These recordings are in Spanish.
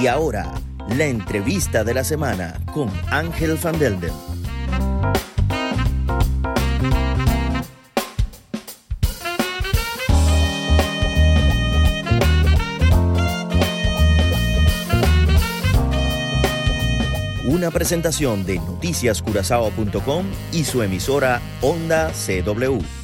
Y ahora, la entrevista de la semana con Ángel Van Delden. Una presentación de noticiascurazao.com y su emisora Onda CW.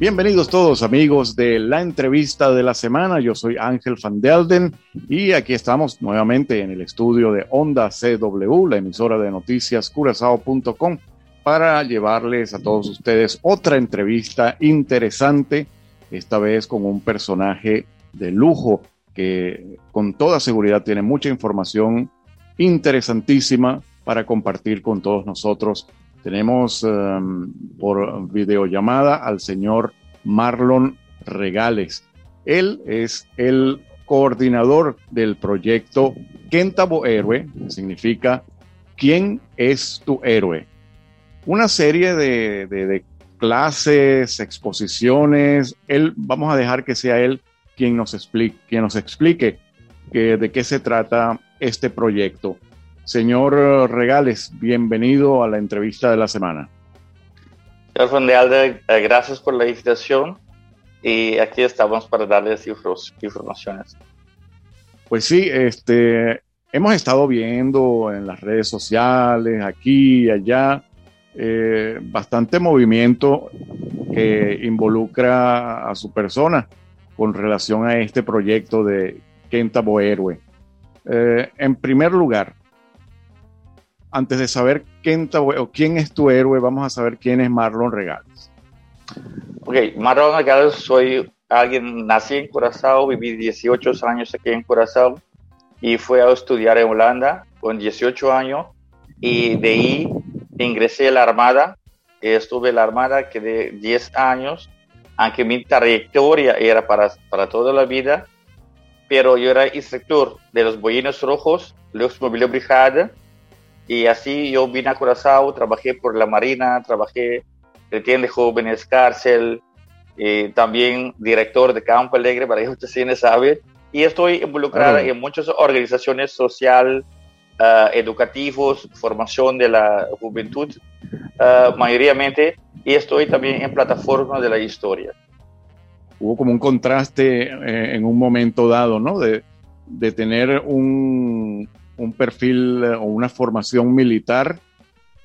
Bienvenidos todos amigos de la entrevista de la semana. Yo soy Ángel Van Delden y aquí estamos nuevamente en el estudio de Onda CW, la emisora de noticias curazao.com, para llevarles a todos ustedes otra entrevista interesante, esta vez con un personaje de lujo que con toda seguridad tiene mucha información interesantísima para compartir con todos nosotros tenemos um, por videollamada al señor Marlon Regales. Él es el coordinador del proyecto Kentabo Héroe, que significa ¿Quién es tu héroe? Una serie de, clases, exposiciones. Él, vamos a dejar que sea él quien nos explique, quien nos explique que, de qué se trata este proyecto. Señor Regales, bienvenido a la entrevista de la semana. Señor Fondealde, eh, gracias por la invitación y aquí estamos para darles informaciones. Pues sí, este, hemos estado viendo en las redes sociales, aquí y allá, eh, bastante movimiento que involucra a su persona con relación a este proyecto de Kentabo Héroe. Eh, en primer lugar, antes de saber quién, quién es tu héroe, vamos a saber quién es Marlon Regales. Ok, Marlon Regales, soy alguien, nací en Curazao, viví 18 años aquí en Curazao y fui a estudiar en Holanda con 18 años y de ahí ingresé a la Armada, estuve en la Armada que de 10 años, aunque mi trayectoria era para, para toda la vida, pero yo era instructor de los Boyinos Rojos, los Mobilio Brigada, y así yo vine a Curazao, trabajé por la Marina, trabajé en tienda de jóvenes, cárcel, eh, también director de Campo Alegre, para que ustedes saben. Y estoy involucrada en muchas organizaciones social, uh, educativos, formación de la juventud, uh, mayoritariamente, y estoy también en plataformas de la historia. Hubo como un contraste eh, en un momento dado, ¿no? De, de tener un, un perfil eh, o una formación militar,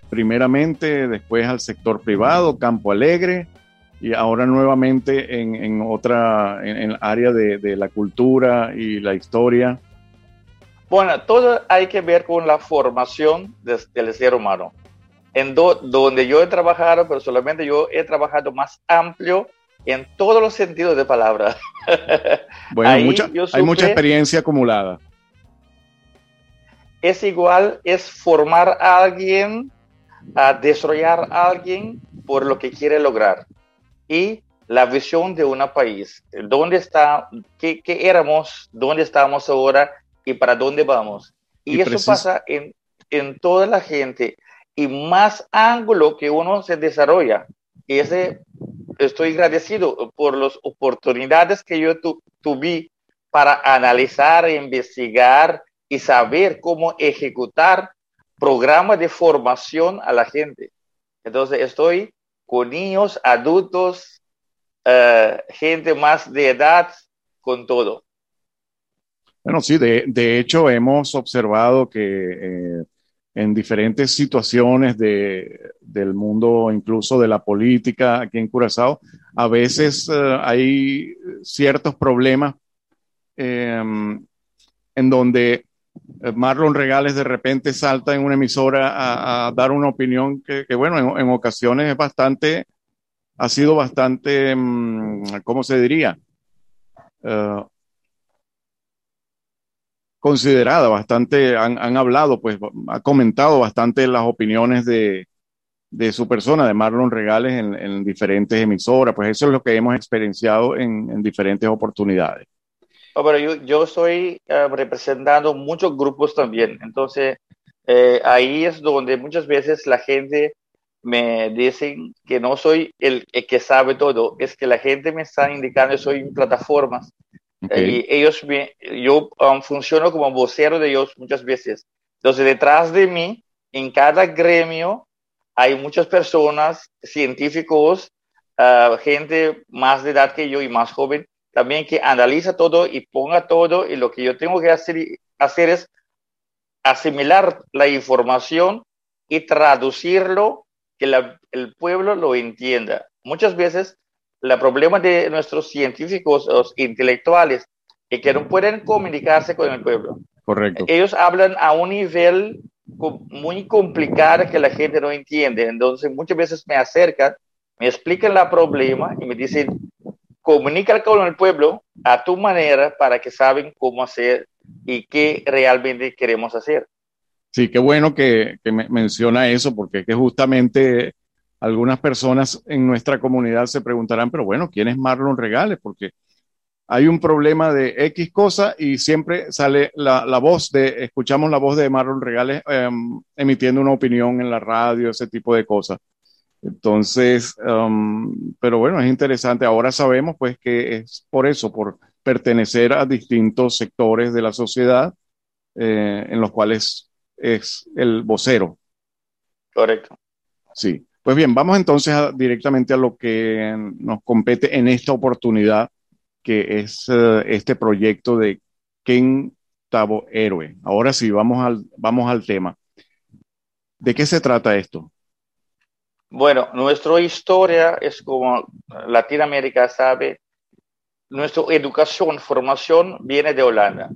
primeramente, después al sector privado, Campo Alegre, y ahora nuevamente en, otra, en, el área de, la cultura y la historia. Bueno, todo hay que ver con la formación del ser humano. En donde yo he trabajado, pero solamente yo he trabajado más amplio en todos los sentidos de palabra. Bueno, hay mucha experiencia acumulada es igual, es formar a alguien, a desarrollar a alguien por lo que quiere lograr. Y la visión de un país, dónde está, qué, éramos, dónde estamos ahora y para dónde vamos. Y, eso pasa en, en toda la gente. Y más ángulo que uno se desarrolla. Y ese, estoy agradecido por las oportunidades que yo tuve para analizar, investigar y saber cómo ejecutar programas de formación a la gente. Entonces estoy con niños, adultos, eh, gente más de edad, con todo. Bueno, sí, de, de hecho hemos observado que eh, en diferentes situaciones de, del mundo, incluso de la política aquí en Curazao, a veces eh, hay ciertos problemas en donde Marlon Regales de repente salta en una emisora a, dar una opinión que, bueno, en, ocasiones es bastante, ha sido bastante, mm, ¿cómo se diría? Eh, considerada, bastante, han, hablado, pues, ha comentado bastante las opiniones de, su persona, de Marlon Regales, en, diferentes emisoras, pues eso es lo que hemos experienciado en diferentes oportunidades. Oh, pero yo, yo estoy eh, representando muchos grupos también. Entonces, eh, ahí es donde muchas veces la gente me dice que no soy el, que sabe todo, es que la gente me está indicando que soy en plataformas. y ellos me, yo um, funciono como vocero de ellos muchas veces. Entonces, detrás de mí, en cada gremio, hay muchas personas, científicos, uh, gente más de edad que yo y más joven, también que analiza todo y ponga todo y lo que yo tengo que hacer, hacer es asimilar la información y traducirlo que el pueblo lo entienda. Muchas veces el problema de nuestros científicos, los intelectuales, es que no pueden comunicarse con el pueblo. Correcto. Ellos hablan a un nivel muy complicado que la gente no entiende. Entonces muchas veces me acercan, me explican el problema y me dicen, comunica con el pueblo a tu manera para que saben cómo hacer y qué realmente queremos hacer. Sí, qué bueno que, que menciona eso, porque que justamente algunas personas en nuestra comunidad se preguntarán, pero bueno, ¿quién es Marlon Regales? Porque hay un problema de X cosa y siempre sale la, la voz de, escuchamos la voz de Marlon Regales em, emitiendo una opinión en la radio, ese tipo de cosas. Entonces, um, pero bueno, es interesante. Ahora sabemos pues que es por eso, por pertenecer a distintos sectores de la sociedad eh, en los cuales es el vocero. Correcto. Sí. Pues bien, vamos entonces directamente a lo que nos compete en esta oportunidad, que es uh, este proyecto de Ken Tabo Héroe. Ahora sí, vamos al, vamos al tema. ¿De qué se trata esto? Bueno, nuestra historia es como Latinoamérica sabe, nuestra educación, formación viene de Holanda.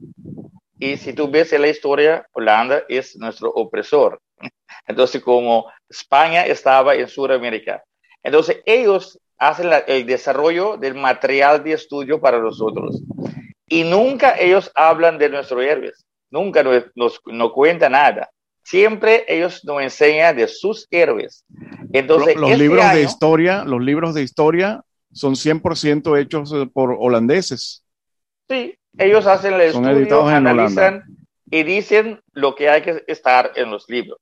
Y si tú ves la historia, Holanda es nuestro opresor. Entonces, como España estaba en Sudamérica. Entonces, ellos hacen el desarrollo del material de estudio para nosotros. Y nunca ellos hablan de nuestros héroes. Nunca nos, nos cuentan nada siempre ellos nos enseñan de sus héroes. Entonces, los, este libros de historia, los libros de historia son 100% hechos eh, por holandeses. Sí, ellos hacen el estudio, analizan y dicen lo que hay que estar en los libros.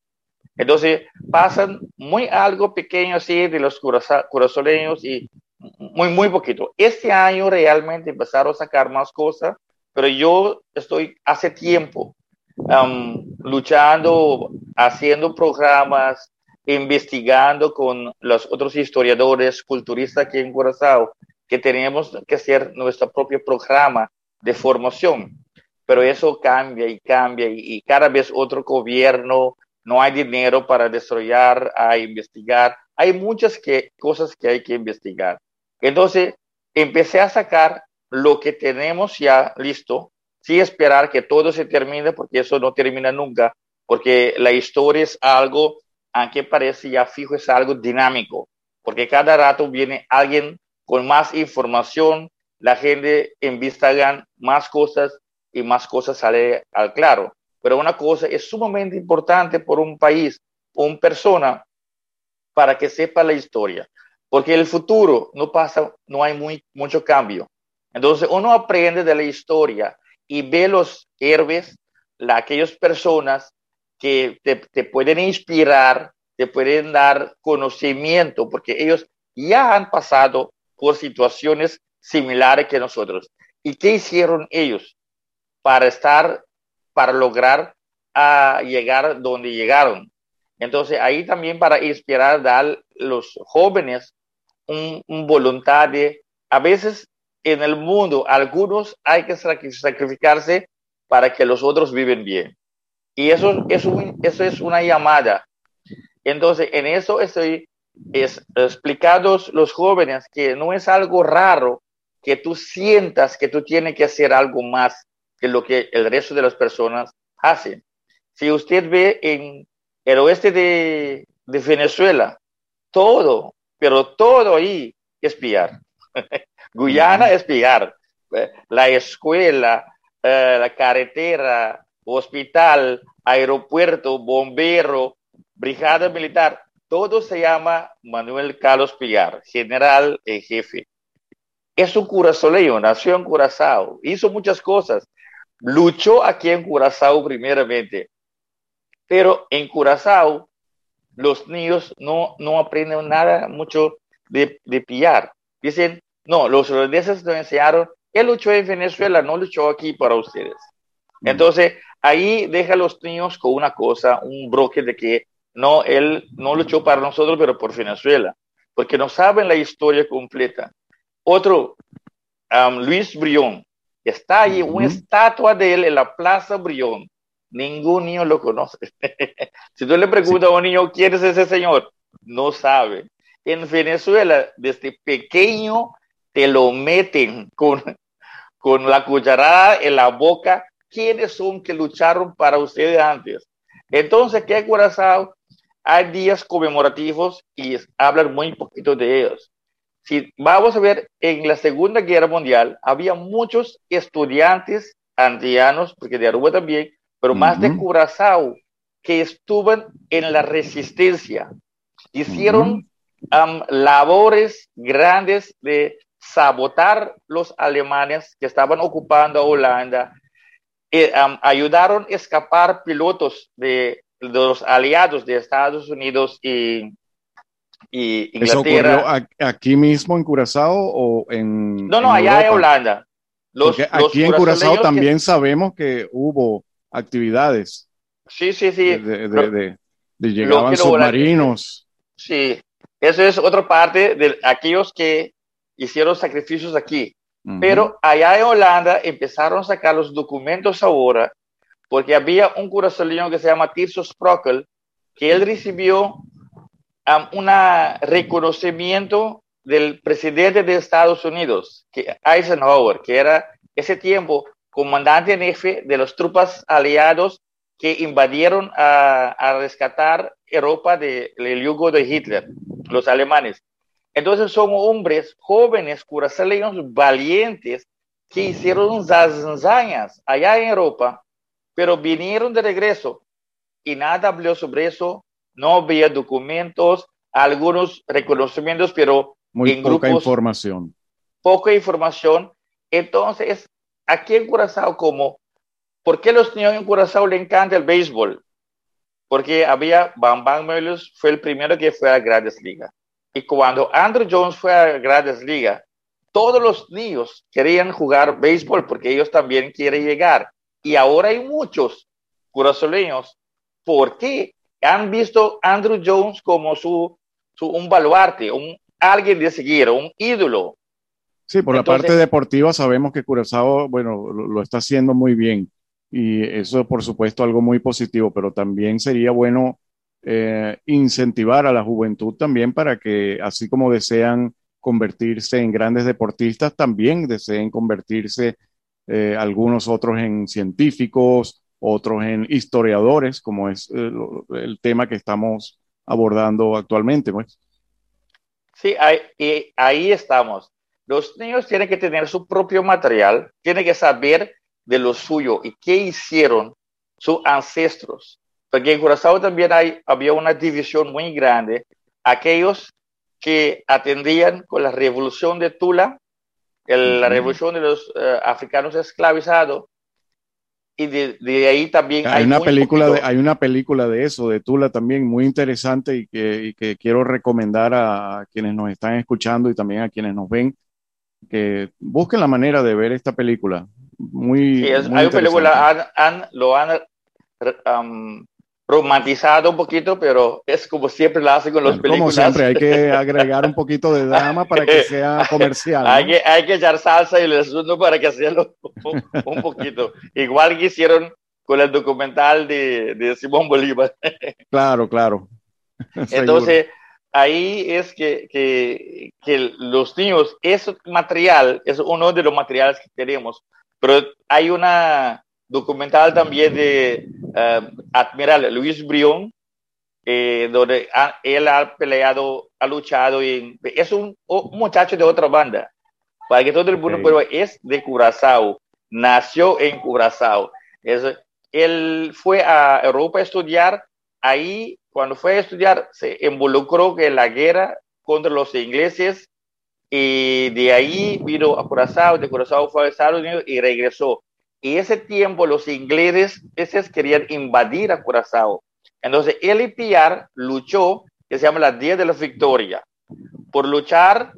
Entonces, pasan muy algo pequeño así de los curazoleños y muy, muy poquito. Este año realmente empezaron a sacar más cosas, pero yo estoy hace tiempo um, luchando, haciendo programas, investigando con los otros historiadores, culturistas aquí en Curazao, que tenemos que hacer nuestro propio programa de formación. Pero eso cambia y cambia y, cada vez otro gobierno, no hay dinero para desarrollar, a investigar. Hay muchas que, cosas que hay que investigar. Entonces, empecé a sacar lo que tenemos ya listo sí esperar que todo se termine, porque eso no termina nunca, porque la historia es algo, aunque parece ya fijo, es algo dinámico, porque cada rato viene alguien con más información, la gente investiga más cosas y más cosas sale al claro. Pero una cosa es sumamente importante por un país, una persona, para que sepa la historia, porque el futuro no pasa, no hay muy, mucho cambio. Entonces uno aprende de la historia y ve los héroes, la, aquellas personas que te, pueden inspirar, te pueden dar conocimiento, porque ellos ya han pasado por situaciones similares que nosotros. ¿Y qué hicieron ellos para estar, para lograr a llegar donde llegaron? Entonces ahí también para inspirar, dar a los jóvenes un, un voluntad de, a veces en el mundo, algunos hay que sacrificarse para que los otros viven bien. Y eso, es eso es una llamada. Entonces, en eso estoy es, explicando a los jóvenes que no es algo raro que tú sientas que tú tienes que hacer algo más que lo que el resto de las personas hacen. Si usted ve en el oeste de, de Venezuela, todo, pero todo ahí es pillar. Guyana es pillar. Eh, la escuela, eh, la carretera, hospital, aeropuerto, bombero, brigada militar, todo se llama Manuel Carlos Pillar, general en jefe. es un curazoleño, nació en Curazao, hizo muchas cosas, luchó aquí en Curazao primeramente, pero en Curazao los niños no, no aprenden nada mucho de, de pillar. Dicen, no, los holandeses nos enseñaron, él luchó en Venezuela, no luchó aquí para ustedes. Mm. Entonces, ahí deja a los niños con una cosa, un broque de que no, él no luchó para nosotros, pero por Venezuela, porque no saben la historia completa. Otro, Luis Brión, está ahí una estatua de él en la Plaza Brión. Ningún niño lo conoce. si tú le preguntas a un niño quién es ese señor, no sabe. En Venezuela, desde pequeño, te lo meten con, con la cucharada en la boca. ¿Quiénes son que lucharon para ustedes antes? Entonces, ¿qué Curazao? Hay días conmemorativos y hablan muy poquito de ellos. Si vamos a ver, en la Segunda Guerra Mundial había muchos estudiantes andianos, porque de Aruba también, pero más de Curazao, que estuvieron en la resistencia. Hicieron labores grandes de sabotar los alemanes que estaban ocupando Holanda. Eh, ayudaron a escapar pilotos de, los aliados de Estados Unidos y, y Inglaterra. ¿Eso ocurrió aquí mismo en Curazao o en No, no, allá en Holanda. Los, aquí en Curazao también sabemos que hubo actividades. Sí, sí, sí. De, de, de, llegaban submarinos. Sí, eso es otra parte de aquellos que hicieron sacrificios aquí. Pero allá en Holanda empezaron a sacar los documentos ahora, porque había un curazaleño que se llama Tirso Sprockel, que él recibió un reconocimiento del presidente de Estados Unidos, que Eisenhower, que era ese tiempo comandante en jefe de las tropas aliados que invadieron a, rescatar Europa del yugo de Hitler, los alemanes. Entonces son hombres jóvenes, curazaleños valientes, que hicieron hazañas allá en Europa, pero vinieron de regreso y nada habló sobre eso, no había documentos, algunos reconocimientos, pero muy en poca información. Poca información. Entonces, aquí en Curazao, como, ¿por qué los niños en Curazao le encanta el béisbol? Porque había Bam Bam fue el primero que fue a Grandes Ligas. Y cuando Andrew Jones fue a Grandes Ligas, todos los niños querían jugar béisbol porque ellos también quieren llegar. Y ahora hay muchos curazoleños porque han visto a Andrew Jones como su, su un baluarte, un alguien de seguir, un ídolo. Sí, por la parte deportiva sabemos que Curazao, bueno, lo, está haciendo muy bien y eso por supuesto algo muy positivo, pero también sería bueno eh, incentivar a la juventud también para que así como desean convertirse en grandes deportistas, también deseen convertirse eh, algunos otros en científicos, otros en historiadores, como es eh, el tema que estamos abordando actualmente. Pues. Sí, ahí, ahí estamos. Los niños tienen que tener su propio material, tienen que saber de lo suyo y qué hicieron sus ancestros. Porque en Curazao también hay, había una división muy grande. Aquellos que atendían con la revolución de Tula, la revolución de los eh, africanos esclavizados, y de, ahí también hay, una película de, hay una película de eso de Tula también muy interesante y que, y que, quiero recomendar a quienes nos están escuchando y también a quienes nos ven que busquen la manera de ver esta película. Muy, sí, hay una película, han, lo han um, romantizado un poquito, pero es como siempre lo hacen con los películas. Como siempre, hay que agregar un poquito de drama para que sea comercial. hay, que, hay que echar salsa y el asunto para que sea un, un poquito. Igual que hicieron con el documental de, de Simón Bolívar. claro, claro. Entonces, ahí es que, que, que, los niños, ese material es uno de los materiales que tenemos, pero hay una documental también de uh, Admiral Luis Brión, eh, donde él ha peleado, ha luchado, es un, muchacho de otra banda, para que todo el mundo, pero es de Curazao, nació en Curazao. Es, él fue a Europa a estudiar, ahí cuando fue a estudiar se involucró en la guerra contra los ingleses y de ahí vino a Curazao, de Curazao fue a Estados Unidos y regresó. Y ese tiempo los ingleses querían invadir a Curazao. Entonces y Pierre luchó, que se llama la Día de la Victoria. Por luchar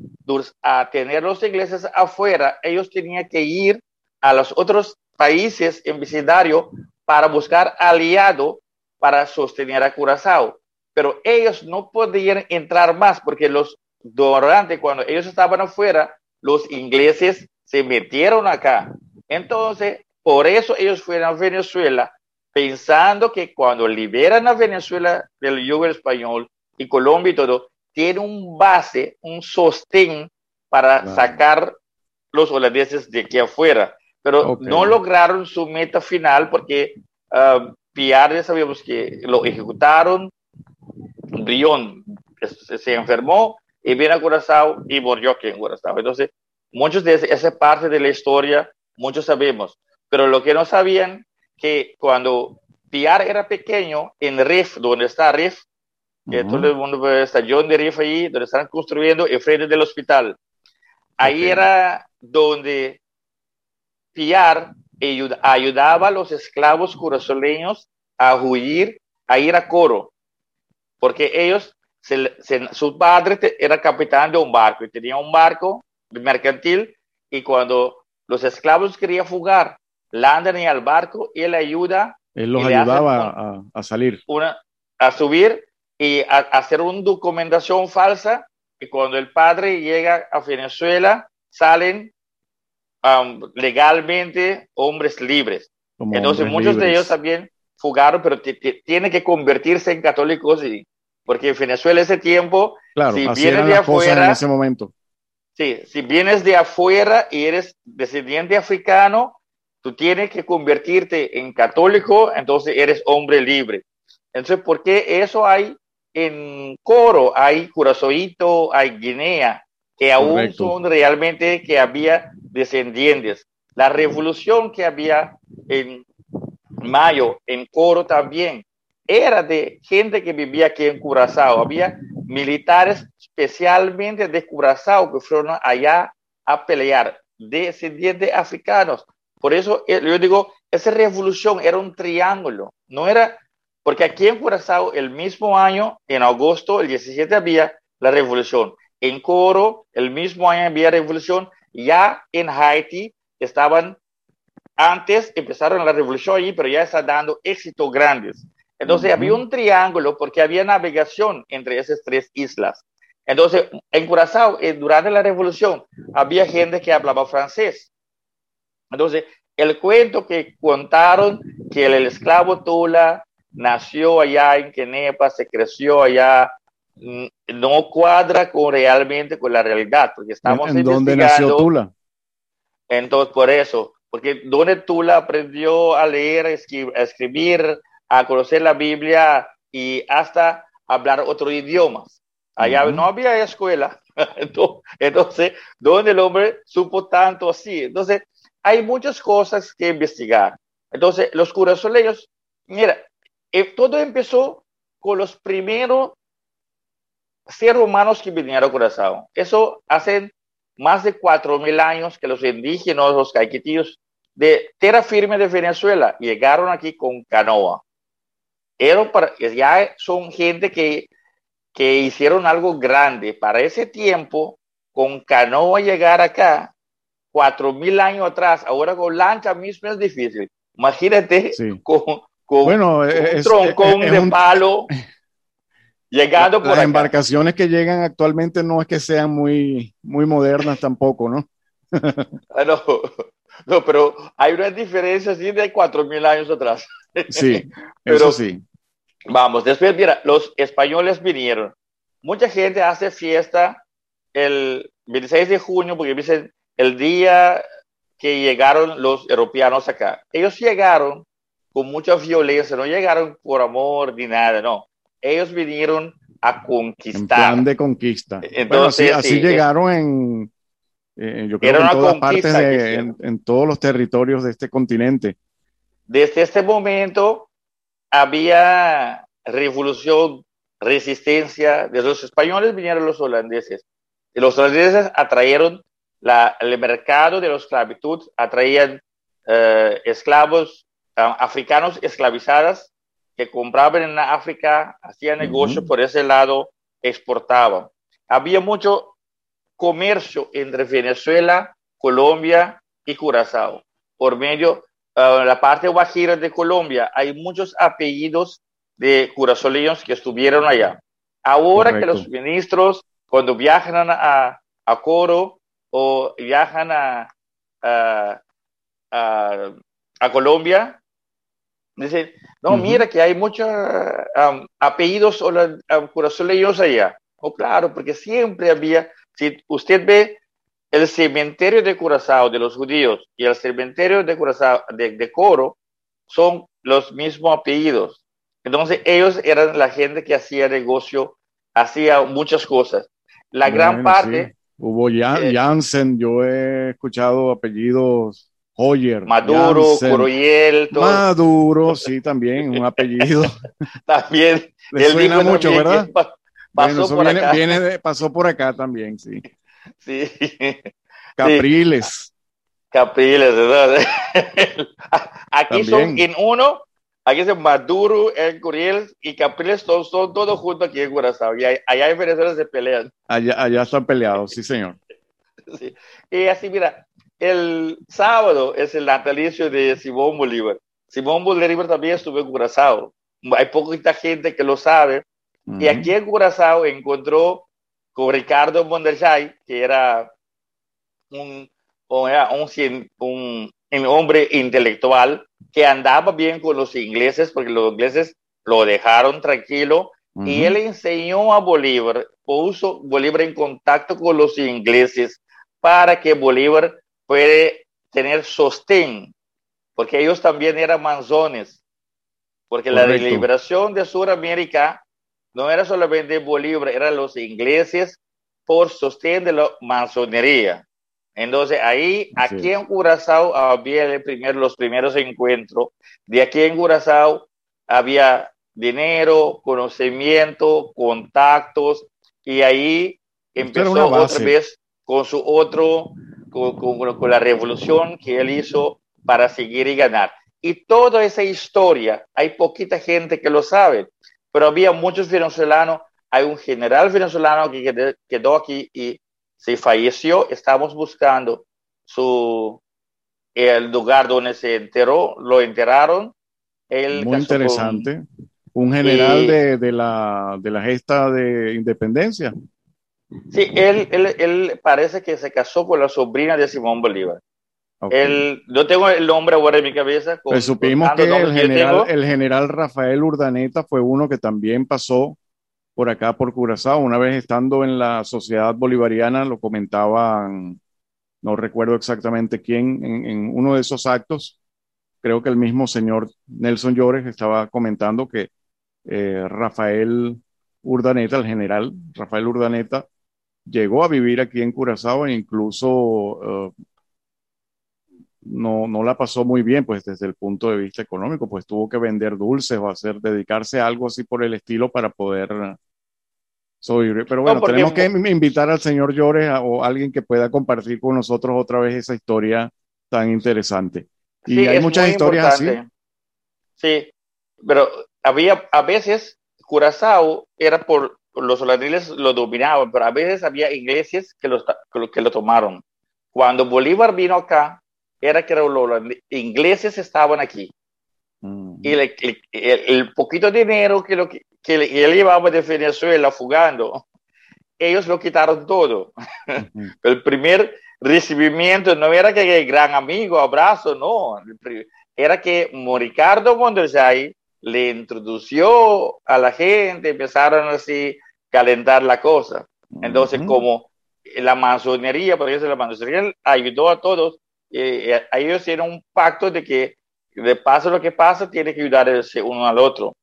a tener los ingleses afuera, ellos tenían que ir a los otros países en vecindario para buscar aliado para sostener a Curazao. Pero ellos no podían entrar más porque los durante cuando ellos estaban afuera, los ingleses se metieron acá. Entonces, por eso ellos fueron a Venezuela, pensando que cuando liberan a Venezuela del yugo español y Colombia y todo, tiene un base, un sostén para sacar los holandeses de aquí afuera. Pero no lograron su meta final porque uh, ya sabíamos que lo ejecutaron, Brión se enfermó y viene a Curazao y murió aquí en Curazao. Entonces, muchos de esa parte de la historia, muchos sabemos, pero lo que no sabían que cuando Piar era pequeño, en Rif, donde está Rif, que todo el mundo estación de Rif ahí, donde están construyendo el frente del hospital. Ahí era donde Piar ayudaba a los esclavos curazoleños a huir, a ir a Coro, porque ellos su padre era capitán de un barco y tenía un barco mercantil y cuando los esclavos querían fugar, landan en el barco y él ayuda. Él los ayudaba a, salir. Una, a subir y a, hacer una documentación falsa y cuando el padre llega a Venezuela salen um, legalmente hombres libres. Entonces muchos de ellos también fugaron, pero tienen que convertirse en católicos y porque en Venezuela ese tiempo, si vienes de afuera, en ese momento. Sí, si vienes de afuera y eres descendiente africano, tú tienes que convertirte en católico, entonces eres hombre libre. Entonces, ¿por qué eso hay en Coro? Hay Curazoito, hay Guinea, que aún son realmente que había descendientes. La revolución que había en mayo en Coro también era de gente que vivía aquí en Curazao. Había militares especialmente de Curazao que fueron allá a pelear, descendientes africanos. Por eso eh, yo digo, esa revolución era un triángulo, no era, porque aquí en Curazao el mismo año, en agosto, el 17 había la revolución. En Coro, el mismo año había revolución. Ya en Haití estaban, antes empezaron la revolución allí, pero ya está dando éxitos grandes. Entonces había un triángulo porque había navegación entre esas tres islas. Entonces, en Curazao, eh, durante la revolución, había gente que hablaba francés. Entonces, el cuento que contaron que el, esclavo Tula nació allá en Quenepa, se creció allá, mm, no cuadra con realmente con la realidad, porque estamos ¿En dónde nació Tula? Entonces, por eso, porque donde Tula aprendió a leer, a escribir, a conocer la Biblia y hasta hablar otros idiomas. Allá no había escuela. Entonces, ¿dónde el hombre supo tanto así? Entonces, hay muchas cosas que investigar. Entonces, los curazoleños, mira, eh, todo empezó con los primeros seres humanos que vinieron a Curazao. Eso hace más de cuatro mil años que los indígenas, los caiquitíos de tierra firme de Venezuela llegaron aquí con canoa para, ya son gente que, que hicieron algo grande. Para ese tiempo, con canoa llegar acá, cuatro mil años atrás, ahora con lancha mismo es difícil. Imagínate con, bueno, un troncón de palo llegando por Las embarcaciones que llegan actualmente no es que sean muy, muy modernas tampoco, ¿no? Ah, no, no, pero hay una diferencia así de cuatro mil años atrás. Sí, eso sí. Vamos, después, mira, los españoles vinieron. Mucha gente hace fiesta el 26 de junio porque dicen el día que llegaron los europeanos acá. Ellos llegaron con mucha violencia, no llegaron por amor ni nada, no. Ellos vinieron a conquistar. En plan de conquista. Entonces, así, llegaron en, eh, yo creo en todas partes, en todos los territorios de este continente. Desde este momento, había revolución, resistencia de los españoles, vinieron los holandeses. los holandeses atrajeron la, el mercado de la esclavitud, atraían eh, esclavos africanos esclavizados que compraban en África, hacían negocio por ese lado, exportaban. Había mucho comercio entre Venezuela, Colombia y Curazao. Por medio de la parte guajira de Colombia, hay muchos apellidos de curazoleños que estuvieron allá. Ahora que los ministros, cuando viajan a, a Coro o viajan a, a, a, Colombia, dicen, no, mira que hay muchos apellidos o curazoleños allá. Oh, claro, porque siempre había, si usted ve el cementerio de Curazao de los judíos y el cementerio de Curazao de, de Coro, son los mismos apellidos. Entonces ellos eran la gente que hacía negocio, hacía muchas cosas. La gran parte... Hubo eh, Jansen, yo he escuchado apellidos Hoyer. Maduro, Janssen, Maduro, sí, también, un apellido. también. Le suena mucho, ¿verdad? Pasó por acá. pasó por acá también, sí. Sí. Capriles. Capriles, ¿verdad? Aquí son en uno Aquí es Maduro, el Curiel y Capriles son, son todos juntos aquí en Curazao. Y allá en Venezuela se pelean. Allá, allá están peleados, sí, señor. Sí. Y así, mira, el sábado es el natalicio de Simón Bolívar. Simón Bolívar también estuvo en Curazao. Hay poquita gente que lo sabe. Y aquí en Curazao encontró con Ricardo Monderchay, que era un, un, un, un hombre intelectual que andaba bien con los ingleses, porque los ingleses lo dejaron tranquilo, y él enseñó a Bolívar, puso Bolívar en contacto con los ingleses para que Bolívar puede tener sostén, porque ellos también eran manzones, porque la liberación de Sudamérica no era solamente Bolívar, eran los ingleses por sostén de la masonería. Entonces ahí, aquí en Curazao había el primer, los primeros encuentros. De aquí en Curazao había dinero, conocimiento, contactos, y ahí empezó otra vez con su otro, con, con, la revolución que él hizo para seguir y ganar. Y toda esa historia, hay poquita gente que lo sabe, pero había muchos venezolanos, hay un general venezolano que quedó aquí y se falleció, estamos buscando su, el lugar donde se enteró, lo enteraron. Muy interesante. Un general de, de, la, de la gesta de independencia. Sí, él, él, él, parece que se casó con la sobrina de Simón Bolívar. Okay. yo tengo el nombre ahora en mi cabeza. Con, pues supimos que el general, el general Rafael Urdaneta fue uno que también pasó por acá, por Curazao. Una vez estando en la sociedad bolivariana, lo comentaban, no recuerdo exactamente quién, en, uno de esos actos, creo que el mismo señor Nelson Llores estaba comentando que eh, Rafael Urdaneta, el general Rafael Urdaneta, llegó a vivir aquí en Curazao e incluso eh, no, no, la pasó muy bien, pues desde el punto de vista económico, pues tuvo que vender dulces o hacer, dedicarse a algo así por el estilo para poder pero bueno, tenemos que invitar al señor Llores o alguien que pueda compartir con nosotros otra vez esa historia tan interesante. Y hay muchas historias así. Sí, pero había a veces Curazao era por los holandeses lo dominaban, pero a veces había ingleses que lo, que lo tomaron. Cuando Bolívar vino acá, era que los ingleses estaban aquí. Y el, el, poquito dinero que, lo, que, que él llevaba de Venezuela fugando, ellos lo quitaron todo. el primer recibimiento no era que el gran amigo, abrazo, no. Era que Ricardo Mondersay le introdució a la gente, empezaron así a calentar la cosa. Entonces, como la masonería, por eso la masonería ayudó a todos, eh, ellos hicieron un pacto de que de paso lo que pasa, tiene que ayudarse uno al otro.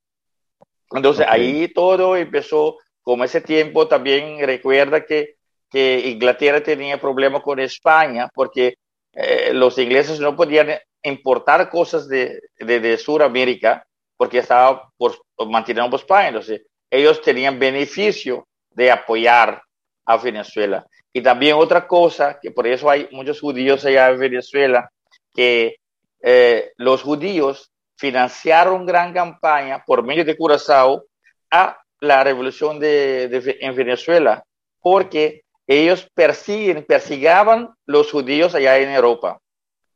Entonces ahí todo empezó, como ese tiempo también recuerda que, que Inglaterra tenía problemas con España porque eh, los ingleses no podían importar cosas de, de, de Sudamérica porque estaba por, manteniendo por España. Entonces ellos tenían beneficio de apoyar a Venezuela. Y también otra cosa, que por eso hay muchos judíos allá en Venezuela, que eh, los judíos financiaron gran campaña por medio de Curazao a la revolución de, en Venezuela, porque ellos persiguen, persigaban los judíos allá en Europa.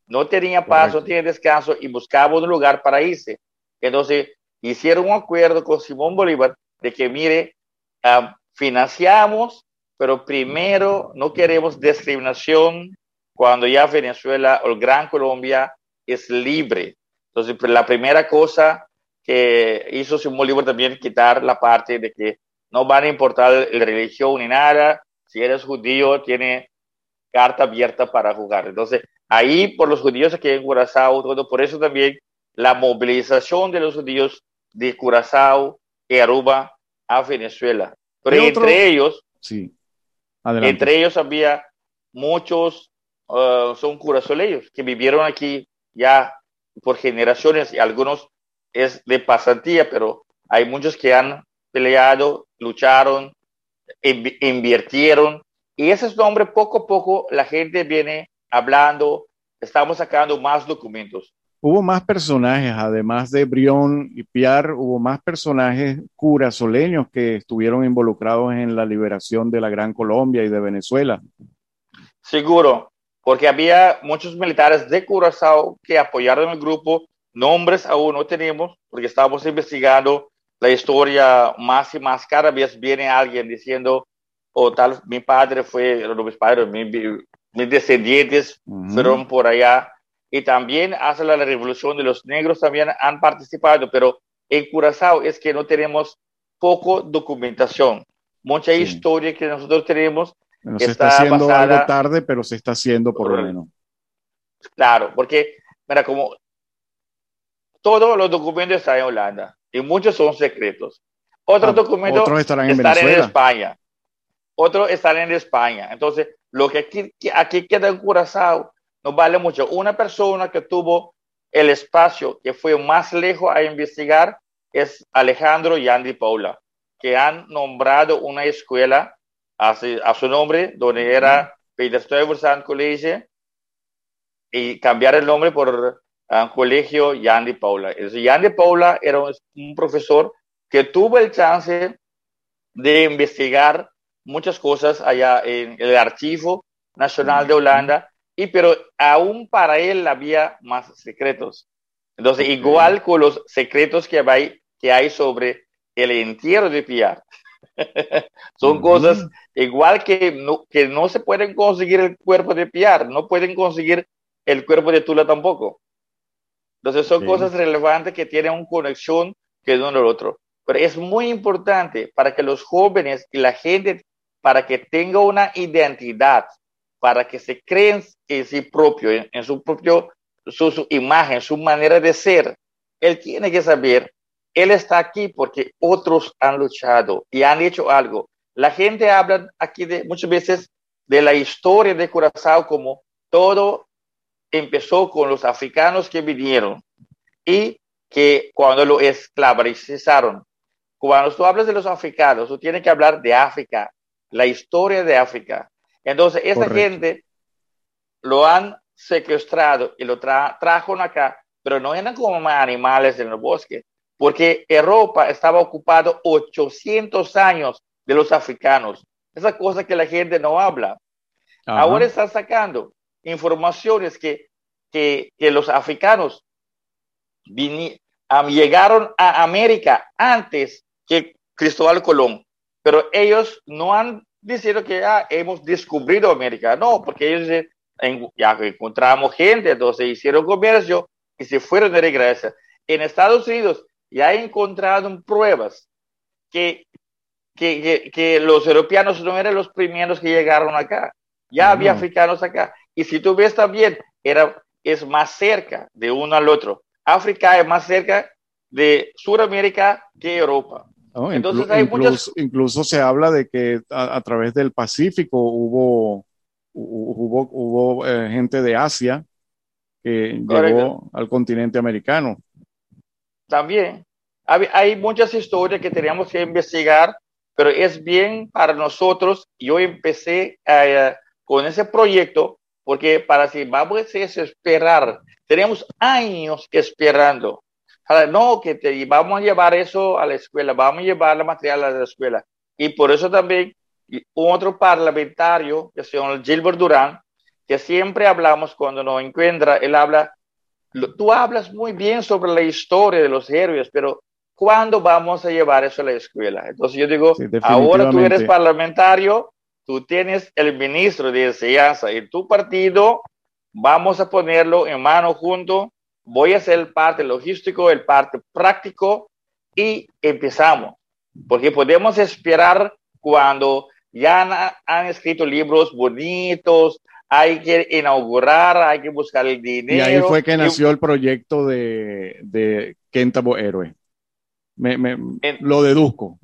No tenía paz, no tenía descanso y buscaban un lugar para irse. Entonces hicieron un acuerdo con Simón Bolívar de que, mire, ah, financiamos, pero primero no queremos discriminación cuando ya Venezuela o Gran Colombia es libre. Entonces, pues, la primera cosa que hizo Simón Bolívar también quitar la parte de que no van a importar la religión ni nada. Si eres judío, tiene carta abierta para jugar. Entonces, ahí por los judíos aquí en Curazao, todo, por eso también la movilización de los judíos de Curazao y Aruba a Venezuela. Pero entre ellos, sí. entre ellos había muchos, uh, son curazoleños que vivieron aquí ya por generaciones y algunos es de pasantía, pero hay muchos que han peleado, lucharon, invirtieron y ese nombre poco a poco la gente viene hablando, estamos sacando más documentos. Hubo más personajes, además de Brión y Piar, hubo más personajes curazoleños que estuvieron involucrados en la liberación de la Gran Colombia y de Venezuela. Seguro, porque había muchos militares de Curazao que apoyaron el grupo. Nombres aún no tenemos, porque estábamos investigando la historia más y más. Cada vez viene alguien diciendo, o oh, tal, mi padre fue, no mis padres, mis, descendientes fueron por allá y también hace la revolución de los negros también han participado, pero en Curazao es que no tenemos poco documentación. Mucha historia que nosotros tenemos se está, haciendo algo tarde, pero se está haciendo por lo menos. Claro, porque, mira, como todos los documentos están en Holanda y muchos son secretos. Otros ah, documentos estarán en, en España. Otros están en España. Entonces, lo que aquí, aquí queda en Curazao no vale mucho. Una persona que tuvo el espacio que fue más lejos a investigar es Alejandro y Andy Paula, que han nombrado una escuela a, su nombre, donde era Peter Stuyvesant College, y cambiar el nombre por un colegio Yandy Paula. Yandy Paula era un profesor que tuvo el chance de investigar muchas cosas allá en el Archivo Nacional de Holanda y pero aún para él había más secretos. Entonces, igual con los secretos que hay, que hay sobre el entierro de Pierre. Son cosas igual que no, que no se pueden conseguir el cuerpo de Pierre, no pueden conseguir el cuerpo de Tula tampoco. Entonces son cosas relevantes que tienen una conexión que uno el otro. Pero es muy importante para que los jóvenes y la gente, para que tenga una identidad, para que se creen en sí propio, en, su propio, su, imagen, su manera de ser. Él tiene que saber, él está aquí porque otros han luchado y han hecho algo. La gente habla aquí de, muchas veces de la historia de Curazao como todo empezó con los africanos que vinieron y que cuando lo esclavizaron. Cuando tú hablas de los africanos, tú tienes que hablar de África, la historia de África. Entonces, esa gente lo han secuestrado y lo trajo acá, pero no eran como animales en el bosque, porque Europa estaba ocupado 800 años de los africanos. Esa cosa que la gente no habla. Ahora están sacando informaciones que, que, que los africanos llegaron a América antes que Cristóbal Colón, pero ellos no han diciendo que ya hemos descubierto América. No, porque ellos ya encontramos gente, entonces hicieron comercio y se fueron de regreso. En Estados Unidos ya encontrado pruebas que, que, que, los europeos no eran los primeros que llegaron acá. Ya había africanos acá. Y si tú ves también, era, es más cerca de uno al otro. África es más cerca de Sudamérica que Europa. Entonces hay incluso, incluso, se habla de que a, través del Pacífico hubo, hubo, hubo eh, gente de Asia que llegó al continente americano. También. Hay, muchas historias que teníamos que investigar pero es bien para nosotros. Yo empecé eh, con ese proyecto porque para vamos a esperar, tenemos años esperando. No, que te, vamos a llevar eso a la escuela, vamos a llevar la material a la escuela. Y por eso también otro parlamentario, que se llama Gilbert Durán, que siempre hablamos cuando nos encuentra, él habla, tú hablas muy bien sobre la historia de los héroes, pero ¿cuándo vamos a llevar eso a la escuela? Entonces yo digo, ahora tú eres parlamentario, tú tienes el ministro de enseñanza y tu partido, vamos a ponerlo en mano junto, voy a hacer el parte logístico, el parte práctico y empezamos, porque podemos esperar cuando ya han, escrito libros bonitos, hay que inaugurar, hay que buscar el dinero. Y ahí fue que nació el proyecto de, de Kentabo Héroe. Me, lo deduzco.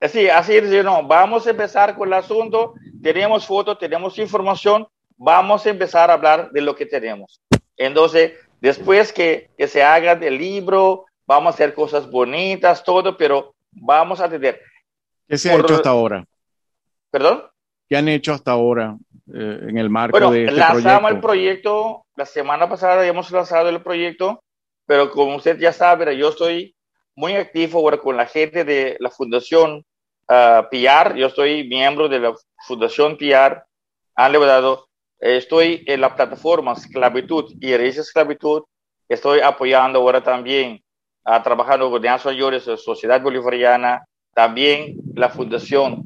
Sí, así es, no, vamos a empezar con el asunto, tenemos fotos, tenemos información, vamos a empezar a hablar de lo que tenemos. Entonces, después que, que se haga el libro, vamos a hacer cosas bonitas, todo, pero vamos a tener. ¿Qué se ha hecho hasta ahora? ¿Perdón? ¿Qué han hecho hasta ahora eh, en el marco de este lanzamos el proyecto, la semana pasada hemos lanzado el proyecto, pero como usted ya sabe, yo estoy muy activo ahora con la gente de la Fundación uh, PR, yo soy miembro de la Fundación PR, han levantado, estoy en la plataforma Esclavitud y Herencia Esclavitud, estoy apoyando ahora también, a trabajando con Alianza Mayores, Sociedad Bolivariana, también la Fundación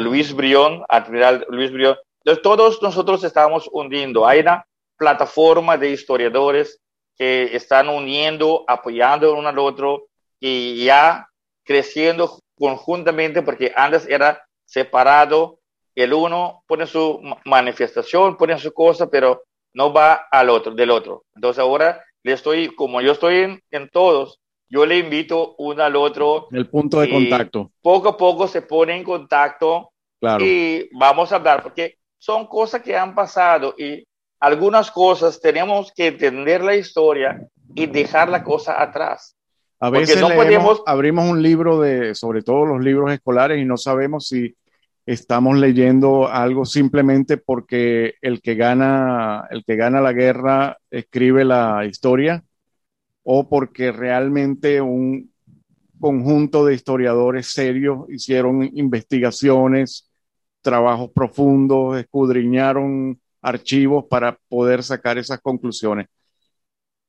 Luis Brión, Admiral Luis Brión. Entonces, todos nosotros estamos hundiendo. Hay una plataforma de historiadores que están uniendo, apoyando uno al otro y ya creciendo conjuntamente porque antes era separado. El uno pone su manifestación, pone su cosa, pero no va al otro, del otro. Entonces ahora le estoy, como yo estoy en, en todos, yo le invito uno al otro. El punto de contacto. Poco a poco se pone en contacto claro. y vamos a hablar, porque son cosas que han pasado y algunas cosas tenemos que entender la historia y dejar la cosa atrás. A veces no podemos... abrimos un libro de, sobre todo los libros escolares, y no sabemos si estamos leyendo algo simplemente porque el que gana, el que gana la guerra escribe la historia o porque realmente un conjunto de historiadores serios hicieron investigaciones, trabajos profundos, escudriñaron archivos para poder sacar esas conclusiones.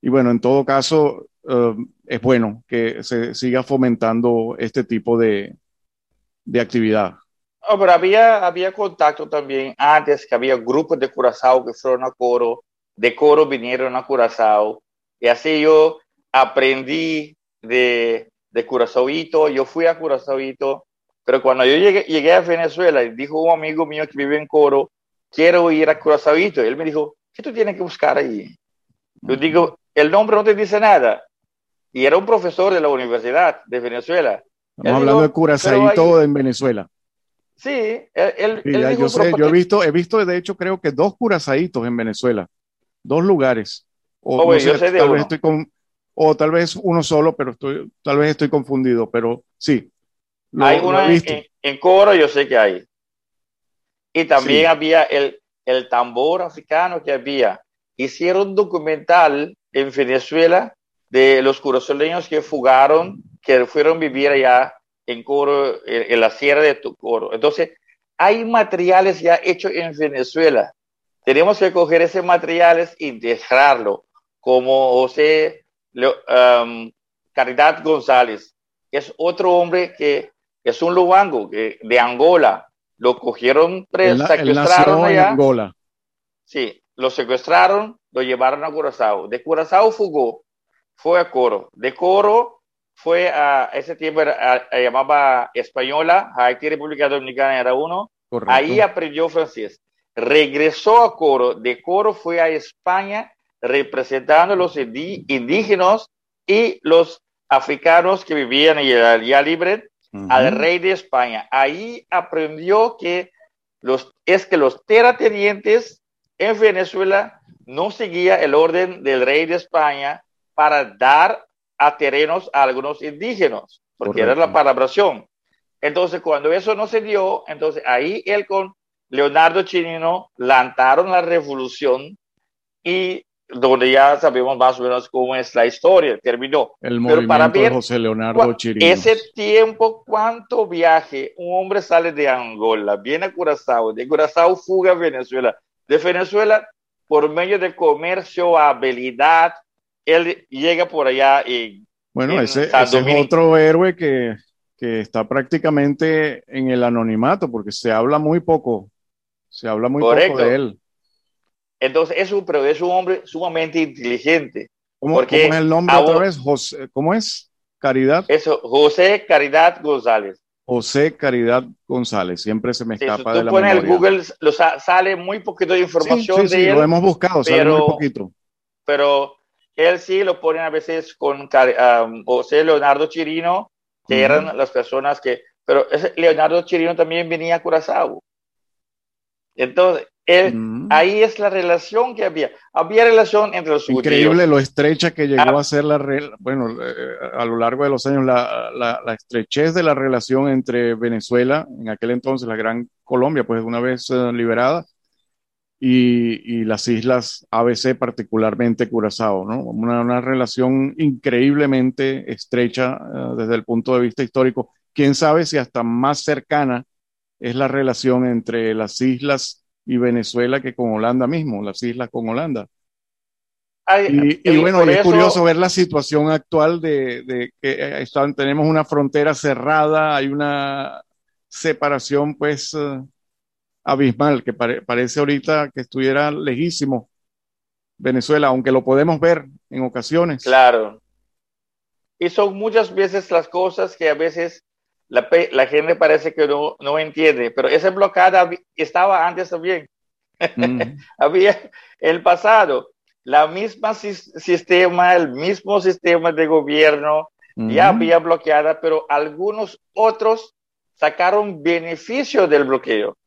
Y bueno, en todo caso, eh, es bueno que se siga fomentando este tipo de, de actividad. pero había, había contacto también antes, que había grupos de Curazao que fueron a Coro, de Coro vinieron a Curazao, y así yo aprendí de, de Curaçaoito, yo fui a Curaçaoito, pero cuando yo llegué, llegué a Venezuela, dijo un amigo mío que vive en Coro, quiero ir a Curaçaoito. Él me dijo, ¿qué tú tienes que buscar ahí? Yo digo, el nombre no te dice nada. Y era un profesor de la Universidad de Venezuela. Estamos hablando de Curaçaoito en Venezuela. Sí, él, yo sé, yo he visto, he visto de hecho creo que dos Curaçaitos en Venezuela, dos lugares. O, oh, yo sé de tal vez estoy con, o tal vez uno solo, pero estoy, tal vez estoy confundido, pero sí. Hay uno en, Coro, yo sé que hay. Y también había el, el tambor africano que había. Hicieron un documental en Venezuela de los curazoleños que fugaron, que fueron a vivir allá en Coro, en, la sierra de Coro. Entonces, hay materiales ya hechos en Venezuela. Tenemos que coger esos materiales y dejarlo, como José um, Caridad González, es otro hombre que es un luango de Angola. Lo cogieron preso, secuestraron allá. En Angola. Sí, lo secuestraron, lo llevaron a Curazao. De Curazao fugó, fue a Coro. De Coro fue a ese tiempo llamaba española, Haití República Dominicana era uno. Ahí aprendió francés. Regresó a Coro, de Coro fue a España representando a los indígenas y los africanos que vivían allá libre al rey de España. Ahí aprendió que los, es que los terratenientes en Venezuela no seguía el orden del rey de España para dar a terrenos a algunos indígenas, porque era la palabración. Entonces, cuando eso no se dio, entonces ahí él con Leonardo Chirino lanzaron la revolución y donde ya sabemos más o menos cómo es la historia, terminó. El Pero para ver, José Leonardo Chirino. Ese tiempo, cuánto viaje, un hombre sale de Angola, viene a Curazao, de Curazao fuga a Venezuela, de Venezuela por medio de comercio, habilidad, él llega por allá y... Bueno, ese, ese es otro héroe que, que está prácticamente en el anonimato, porque se habla muy poco, se habla muy poco de él. Entonces, es un, pero es un hombre sumamente inteligente. ¿Cómo, porque ¿cómo es el nombre otra vez? José, ¿Cómo es? Caridad. Eso, José Caridad González. José Caridad González, siempre se me escapa de la pones el Google, lo sale muy poquito de información sí, sí, de lo hemos buscado, pero, sale muy poquito. Pero él sí lo ponen a veces con um, José Leonardo Chirino, que eran las personas que, pero ese Leonardo Chirino también venía a Curazao. Entonces, Mm. Ahí es la relación que había. Había relación entre los Increíble lo estrecha que llegó ah. a ser la, bueno, eh, a lo largo de los años, la, la, estrechez de la relación entre Venezuela, en aquel entonces la Gran Colombia, pues una vez eh, liberada, y, y, las islas ABC, particularmente Curazao, ¿no? Una, una relación increíblemente estrecha eh, desde el punto de vista histórico. Quién sabe si hasta más cercana es la relación entre las islas y Venezuela que con Holanda mismo, las islas con Holanda. y, bueno, es curioso ver la situación actual de, que están, tenemos una frontera cerrada, hay una separación pues eh, abismal que parece ahorita que estuviera lejísimo Venezuela, aunque lo podemos ver en ocasiones. Claro. Y son muchas veces las cosas que a veces la, gente parece que no, no, entiende, pero esa bloqueada estaba antes también. Mm. Había el pasado, la misma sistema, el mismo sistema de gobierno ya había bloqueada, pero algunos otros sacaron beneficio del bloqueo.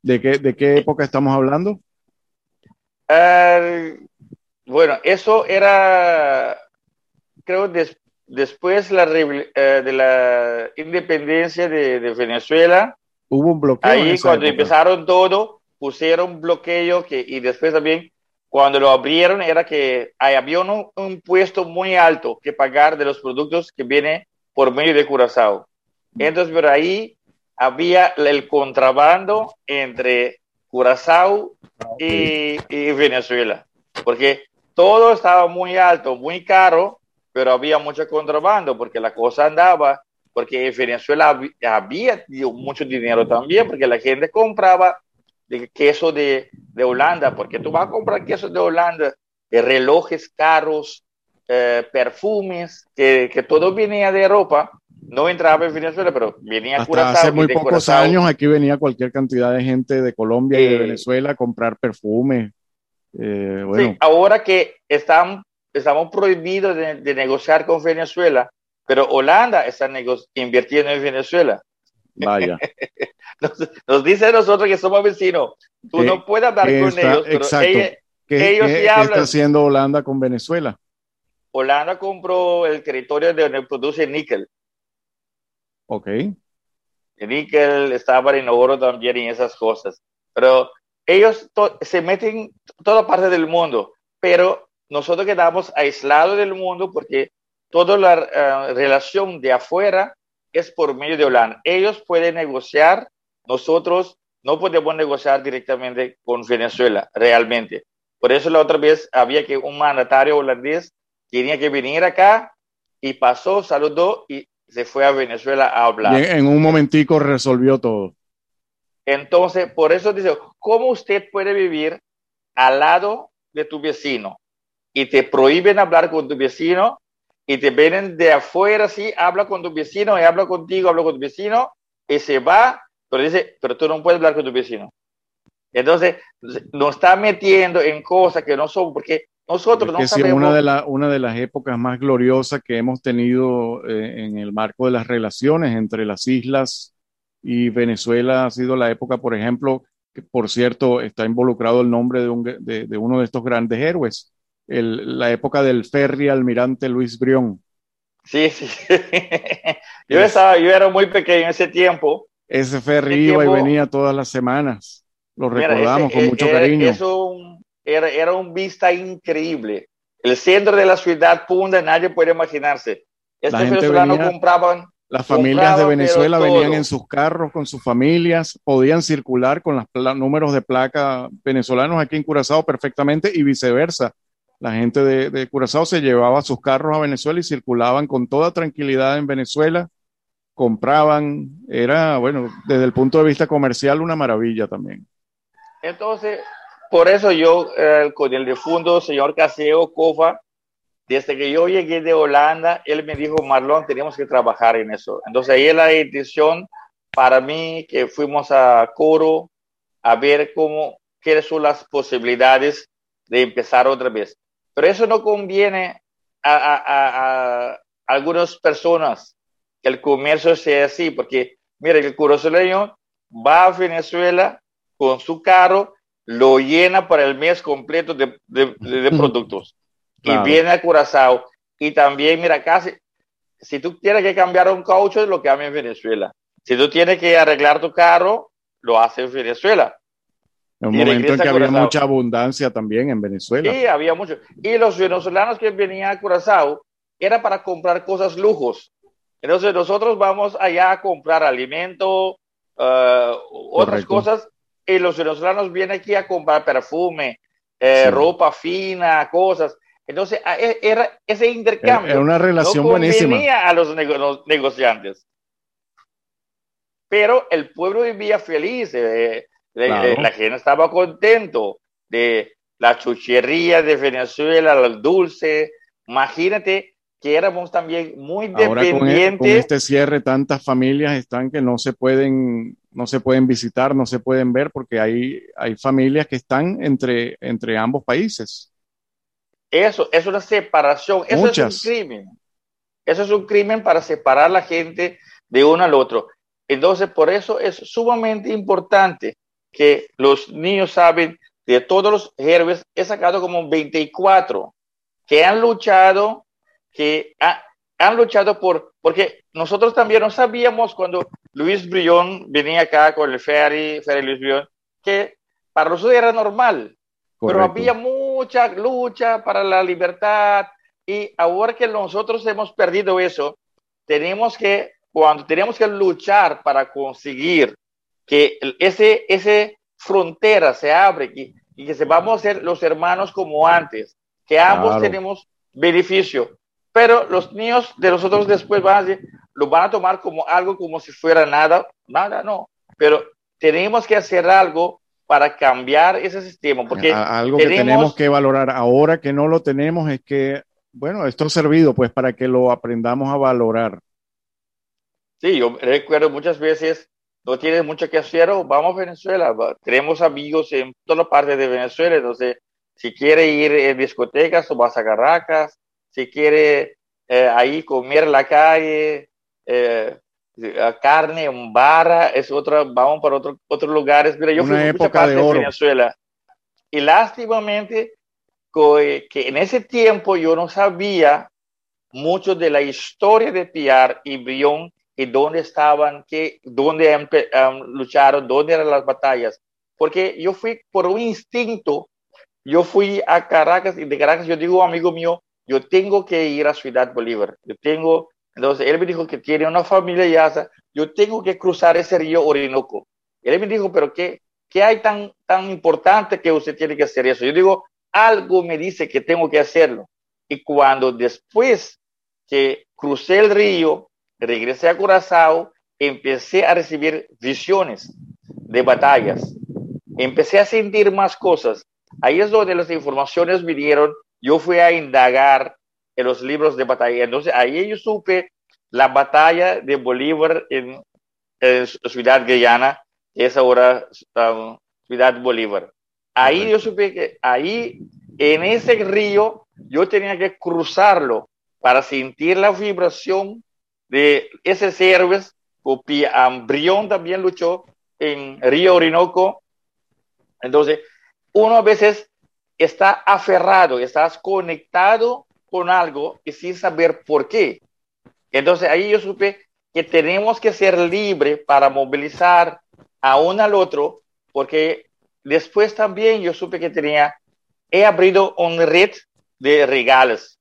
¿De qué, de qué época estamos hablando? Ah, bueno, eso era, creo, después después la, eh, de la independencia de, Venezuela, hubo un bloqueo. Ahí cuando empezaron todo, pusieron bloqueo que, y después también cuando lo abrieron era que había un, un puesto muy alto que pagar de los productos que viene por medio de Curazao. Entonces, por ahí había el contrabando entre Curazao y, y Venezuela, porque todo estaba muy alto, muy caro, pero había mucho contrabando porque la cosa andaba, porque en Venezuela había, mucho dinero también, porque la gente compraba de queso de, de, Holanda, porque tú vas a comprar queso de Holanda, de relojes caros, eh, perfumes, que, que, todo venía de Europa, no entraba en Venezuela, pero venía Hasta hace muy pocos años aquí venía cualquier cantidad de gente de Colombia y de Venezuela a comprar perfumes. Eh, bueno. Sí, ahora que están estamos prohibidos de, negociar con Venezuela, pero Holanda está invirtiendo en Venezuela. Vaya. nos, dice a nosotros que somos vecinos. Tú no puedes hablar con ellos, pero exacto. ellos sí hablan. está haciendo Holanda con Venezuela? Holanda compró el territorio de donde produce níquel. Ok. El níquel, estaba en oro también y esas cosas. Pero ellos se meten toda parte del mundo, pero nosotros quedamos aislados del mundo porque toda la eh, relación de afuera es por medio de Holanda. Ellos pueden negociar, nosotros no podemos negociar directamente con Venezuela, realmente. Por eso la otra vez había que un mandatario holandés tenía que venir acá y pasó, saludó y se fue a Venezuela a hablar. en un momentico resolvió todo. Entonces, por eso dice, ¿cómo usted puede vivir al lado de tu vecino? Y te prohíben hablar con tu vecino y te vienen de afuera, sí, habla con tu vecino y habla contigo, habla con tu vecino y se va, pero dice, pero tú no puedes hablar con tu vecino. Entonces, nos está metiendo en cosas que no son, porque nosotros no sabemos. una, de la, una de las épocas más gloriosas que hemos tenido eh, en el marco de las relaciones entre las islas y Venezuela ha sido la época, por ejemplo, que por cierto está involucrado el nombre de, de uno de estos grandes héroes, la época del ferry almirante Luis Brión. Sí, sí. yo, estaba, yo era muy pequeño en ese tiempo. Ese ferry iba y venía todas las semanas. Lo recordamos con mucho cariño. era, era un vista increíble. El centro de la ciudad Punda, nadie puede imaginarse. Estos venezolanos compraban. Las familias de Venezuela venían en sus carros con sus familias, podían circular con los números de placa venezolanos aquí en Curazao perfectamente y viceversa. La gente de, de Curazao se llevaba sus carros a Venezuela y circulaban con toda tranquilidad en Venezuela, compraban, era, bueno, desde el punto de vista comercial una maravilla también. Entonces, por eso yo, eh, con el difunto señor Caseo Cofa, desde que yo llegué de Holanda, él me dijo, Marlon, teníamos que trabajar en eso. Entonces ahí es la decisión para mí que fuimos a Coro a ver cómo, qué son las posibilidades de empezar otra vez. Pero eso no conviene a, a, a, algunas personas que el comercio sea así, porque mire, el curosoleño va a Venezuela con su carro, lo llena para el mes completo de, de, de productos y viene a Curazao. Y también, mira, casi, si tú tienes que cambiar un caucho, lo cambia en Venezuela. Si tú tienes que arreglar tu carro, lo hace en Venezuela. En un momento en que había mucha abundancia también en Venezuela. Sí, había mucho. Y los venezolanos que venían a Curazao era para comprar cosas lujos. Entonces nosotros vamos allá a comprar alimento, uh, otras cosas, y los venezolanos vienen aquí a comprar perfume, eh, ropa fina, cosas. Entonces, e, era ese intercambio. Era una relación no buenísima. a los, negociantes. Pero el pueblo vivía feliz, eh, la gente estaba contento de la chuchería de Venezuela, el dulce. Imagínate que éramos también muy e, dependientes. con, este cierre, tantas familias están que no se pueden no se pueden visitar, no se pueden ver porque hay, hay familias que están entre, entre ambos países. Eso es una separación, eso es un crimen. Eso es un crimen para separar a la gente de uno al otro. Entonces, por eso es sumamente importante que los niños saben de todos los héroes. He sacado como 24 que han luchado, que han luchado por, porque nosotros también no sabíamos cuando Luis Brillón venía acá con el ferry, ferry Luis Brillón, que para nosotros era normal, pero había mucha lucha para la libertad y ahora que nosotros hemos perdido eso, tenemos que, cuando tenemos que luchar para conseguir que ese, ese frontera se abre y, y que se vamos a ser los hermanos como antes, que ambos tenemos beneficio. Pero los niños de nosotros después van a, lo van a tomar como algo como si fuera nada, nada, no. Pero tenemos que hacer algo para cambiar ese sistema. Porque algo que tenemos que valorar ahora que no lo tenemos es que, bueno, esto ha servido pues para que lo aprendamos a valorar. Sí, yo recuerdo muchas veces, no tienes mucho que hacer, vamos a Venezuela, tenemos amigos en toda parte de Venezuela, entonces si quiere ir en discotecas o vas a Caracas, si quiere eh, ahí comer en la calle, eh, carne, un barra, es otra, vamos para otro, otros lugares. Mira, yo fui mucha parte de, Venezuela y lástimamente que en ese tiempo yo no sabía mucho de la historia de Piar y Brión y dónde estaban, qué, dónde lucharon, dónde eran las batallas. Porque yo fui por un instinto, yo fui a Caracas y de Caracas yo digo, amigo mío, yo tengo que ir a Ciudad Bolívar, yo tengo entonces él me dijo que tiene una familia ya, yo tengo que cruzar ese río Orinoco. Él me dijo, pero ¿qué, qué hay tan, tan importante que usted tiene que hacer eso? Yo digo, algo me dice que tengo que hacerlo. Y cuando después que crucé el río, regresé a Curazao, empecé a recibir visiones de batallas. Empecé a sentir más cosas. Ahí es donde las informaciones vinieron. Yo fui a indagar en los libros de batalla. Entonces ahí yo supe la batalla de Bolívar en, Ciudad Guyana, que es ahora um, Ciudad Bolívar. Ahí yo supe que ahí, en ese río, yo tenía que cruzarlo para sentir la vibración de ese héroes. Ambrión también luchó en Río Orinoco. Entonces, uno a veces está aferrado, estás conectado con algo y sin saber por qué. Entonces ahí yo supe que tenemos que ser libres para movilizar a uno al otro, porque después también yo supe que tenía, he abrido un red de regalos.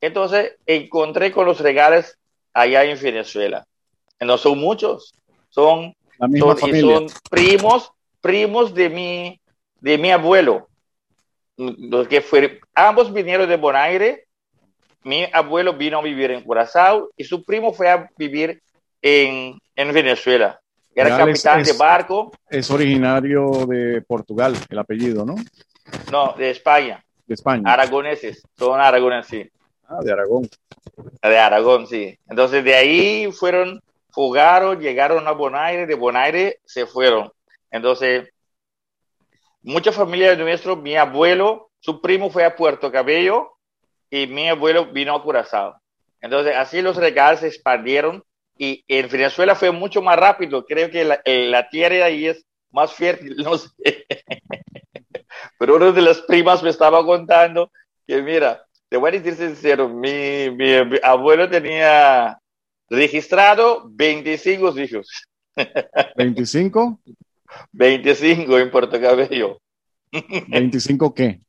Entonces encontré con los regalos allá en Venezuela. No son muchos, son, son, primos, primos de mi, de mi abuelo. Los que ambos vinieron de Bonaire. Mi abuelo vino a vivir en Curazao y su primo fue a vivir en, en Venezuela. Era capitán de barco. Es originario de Portugal, el apellido, ¿no? No, de España. De España. Aragoneses, son aragoneses. Ah, de Aragón. De Aragón, sí. Entonces de ahí fueron, fugaron, llegaron a Bonaire, de Bonaire se fueron. Entonces, muchas familias de nuestro, mi abuelo, su primo fue a Puerto Cabello y mi abuelo vino a Curazao. Entonces, así los regalos se expandieron y en Venezuela fue mucho más rápido. Creo que la, la tierra ahí es más fértil. Pero una de las primas me estaba contando que, mira, te voy a decir sincero, mi, mi, abuelo tenía registrado 25 hijos. ¿25? 25 en Puerto Cabello. ¿25 qué?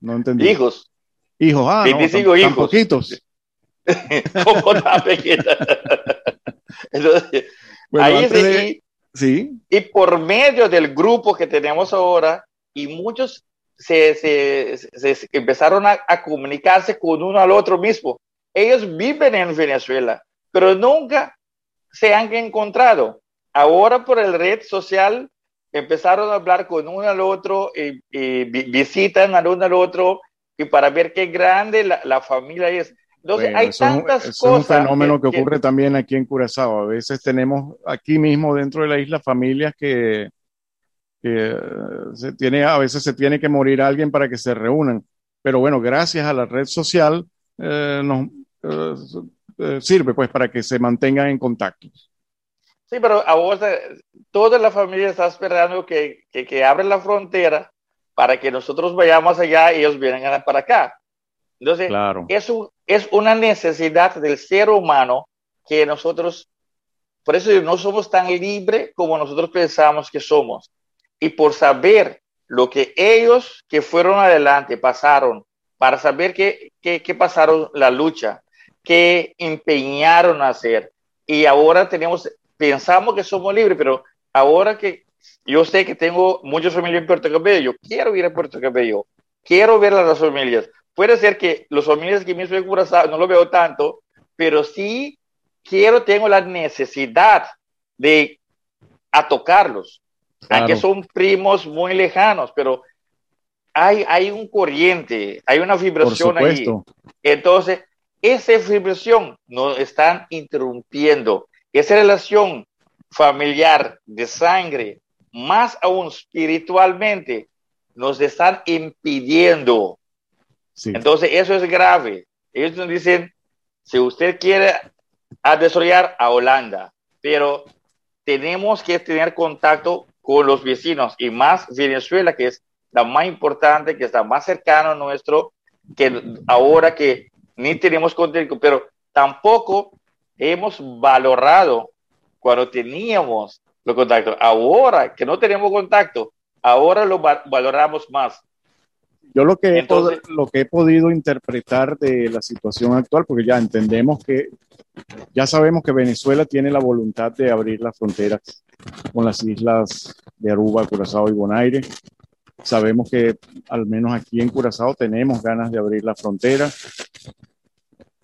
No entendí. Hijos. Hijos, ah, 25 no, tan, hijos. Tan poquitos. Como tan. Entonces, Bueno, ahí sí, de- Sí, y por medio del grupo que tenemos ahora, y muchos se, se- se- empezaron a, a comunicarse con uno al otro mismo. Ellos viven en Venezuela, pero nunca se han encontrado. Ahora por el red social empezaron a hablar con uno al otro y, y vi- visitan al uno al otro y para ver qué grande la, la familia es. Entonces Bueno, hay eso es un- tantas eso es un cosas. fenómeno que, ocurre también aquí en Curazao. A veces tenemos aquí mismo dentro de la isla familias que, que, eh, se tiene, a veces se tiene que morir alguien para que se reúnan. Pero bueno, gracias a la red social eh, nos eh, sirve pues para que se mantengan en contacto. Sí, pero ahora toda la familia está esperando que, que, que abran la frontera para que nosotros vayamos allá y ellos vengan para acá. Entonces, Claro. es, un- es una necesidad del ser humano que nosotros, por eso no somos tan libres como nosotros pensamos que somos. Y por saber lo que ellos que fueron adelante pasaron, para saber qué, qué, pasaron la lucha, qué empeñaron a hacer. Y ahora tenemos, pensamos que somos libres, pero ahora que yo sé que tengo muchas familias en Puerto Cabello, quiero ir a Puerto Cabello, quiero ver a las familias. Puede ser que los familias que mismo en Curazao no lo veo tanto, pero sí quiero, tengo la necesidad de a tocarlos. Claro. Aunque son primos muy lejanos, pero hay, hay un corriente, hay una vibración ahí. Entonces, esa vibración nos están interrumpiendo. Esa relación familiar de sangre, más aún espiritualmente, nos están impidiendo. Sí. Entonces, eso es grave. Ellos nos dicen, si usted quiere a desarrollar a Holanda, pero tenemos que tener contacto con los vecinos y más Venezuela, que es la más importante, que está más cercano a nuestro, que ahora que ni tenemos contacto, pero tampoco hemos valorado cuando teníamos los contactos. Ahora que no tenemos contacto, ahora lo va- valoramos más. Yo lo que, he Entonces- pod- lo que he podido interpretar de la situación actual, porque ya entendemos que, ya sabemos que Venezuela tiene la voluntad de abrir las fronteras con las islas de Aruba, Curazao y Bonaire. Sabemos que al menos aquí en Curazao tenemos ganas de abrir la frontera,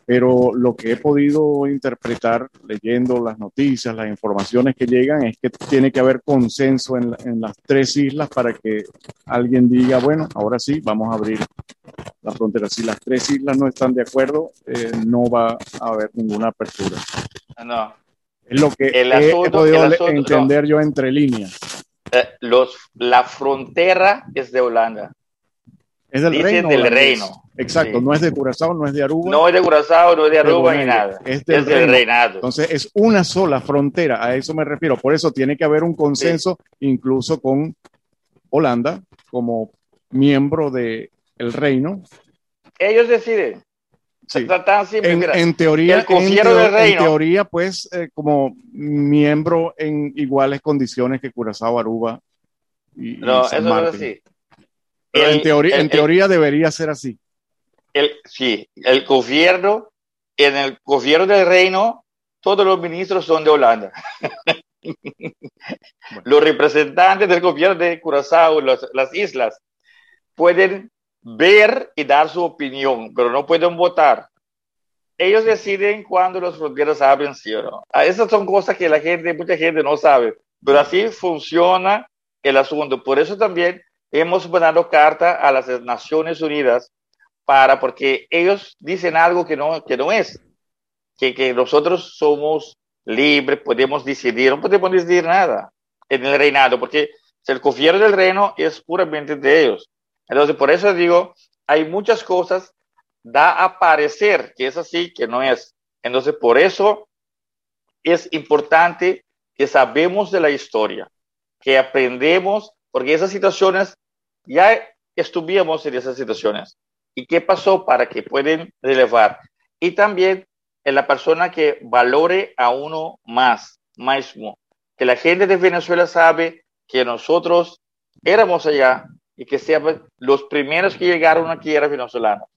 pero lo que he podido interpretar leyendo las noticias, las informaciones que llegan, es que tiene que haber consenso en, en las tres islas para que alguien diga, bueno, ahora sí, vamos a abrir la frontera. Si las tres islas no están de acuerdo, eh, no va a haber ninguna apertura. No. Es lo que El he- podido el le- asunto- entender yo entre líneas. Eh, los, la frontera es de Holanda. Es del reino. del reino. Exacto, Sí. no es de Curazao, no es de Aruba. No es de Curazao, no es de Aruba ni nada. Es del del, reino. reinado. Entonces es una sola frontera, a eso me refiero. Por eso tiene que haber un consenso incluso con Holanda como miembro del el reino. Ellos deciden. en, teoría, en, teoría, pues, eh, como miembro en iguales condiciones que Curazao, Aruba y, no, eso no es así. En teoría, en teoría debería ser así. El, sí, el gobierno, en el gobierno del reino, todos los ministros son de Holanda. Los representantes del gobierno de Curazao, las islas, pueden ver y dar su opinión, pero no pueden votar. Ellos deciden cuándo las fronteras abren, sí o no. Ah, esas son cosas que la gente, mucha gente no sabe, pero así funciona el asunto. Por eso también hemos mandado carta a las Naciones Unidas para, porque ellos dicen algo que no, que no es, que, que nosotros somos libres, podemos decidir, no podemos decidir nada en el reinado, porque el gobierno del reino es puramente de ellos. Entonces, por eso digo, hay muchas cosas, da a parecer que es así, que no es. Entonces, por eso es importante que sabemos de la historia, que aprendemos, porque esas situaciones, ya estuvimos en esas situaciones. ¿Y qué pasó para que pueden relevar? Y también en la persona que valore a uno más, mismo. Que la gente de Venezuela sabe que nosotros éramos allá, y que sean los primeros que llegaron aquí eran venezolanos.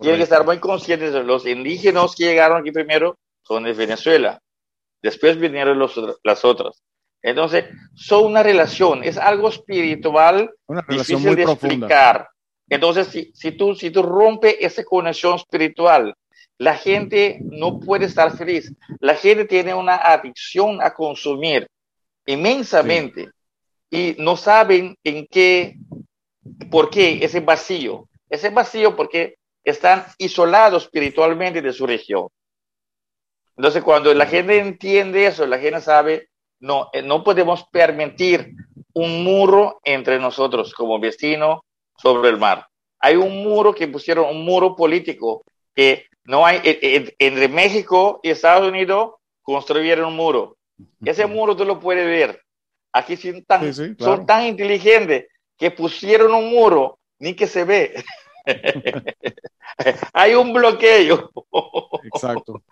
Tienen que estar muy conscientes de los indígenas que llegaron aquí primero son de Venezuela. Después vinieron los, las otras. Entonces, son una relación, es algo espiritual una difícil de explicar. Entonces, si, si, tú, si tú rompes esa conexión espiritual, la gente no puede estar feliz. La gente tiene una adicción a consumir inmensamente y no saben en qué, por qué ese vacío. Ese vacío porque están isolados espiritualmente de su región. Entonces, cuando la gente entiende eso, la gente sabe, no, eh, no podemos permitir un muro entre nosotros como vecinos sobre el mar. Hay un muro que pusieron, un muro político, que no hay, eh, eh, entre México y Estados Unidos construyeron un muro. Ese muro tú lo puedes ver. Aquí son tan, son tan inteligentes que pusieron un muro, ni que se ve. Hay un bloqueo. Exacto.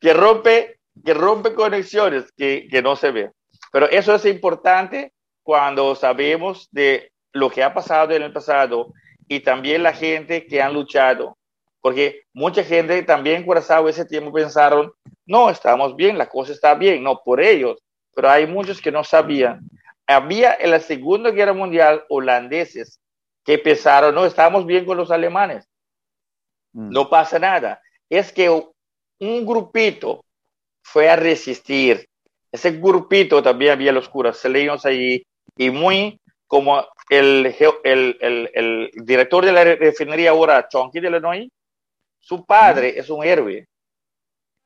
que rompe, que rompe conexiones que, que no se ve. Pero eso es importante cuando sabemos de lo que ha pasado en el pasado y también la gente que han luchado. Porque mucha gente también en Curazao ese tiempo pensaron, no, estamos bien, la cosa está bien, no por ellos, pero hay muchos que no sabían. Había en la Segunda Guerra Mundial holandeses que pensaron, no, estamos bien con los alemanes, mm. no pasa nada. Es que un grupito fue a resistir. Ese grupito también había los curaseleños allí y muy como el, el, el, el director de la refinería ahora, Chonky de Illinois, su padre es un héroe.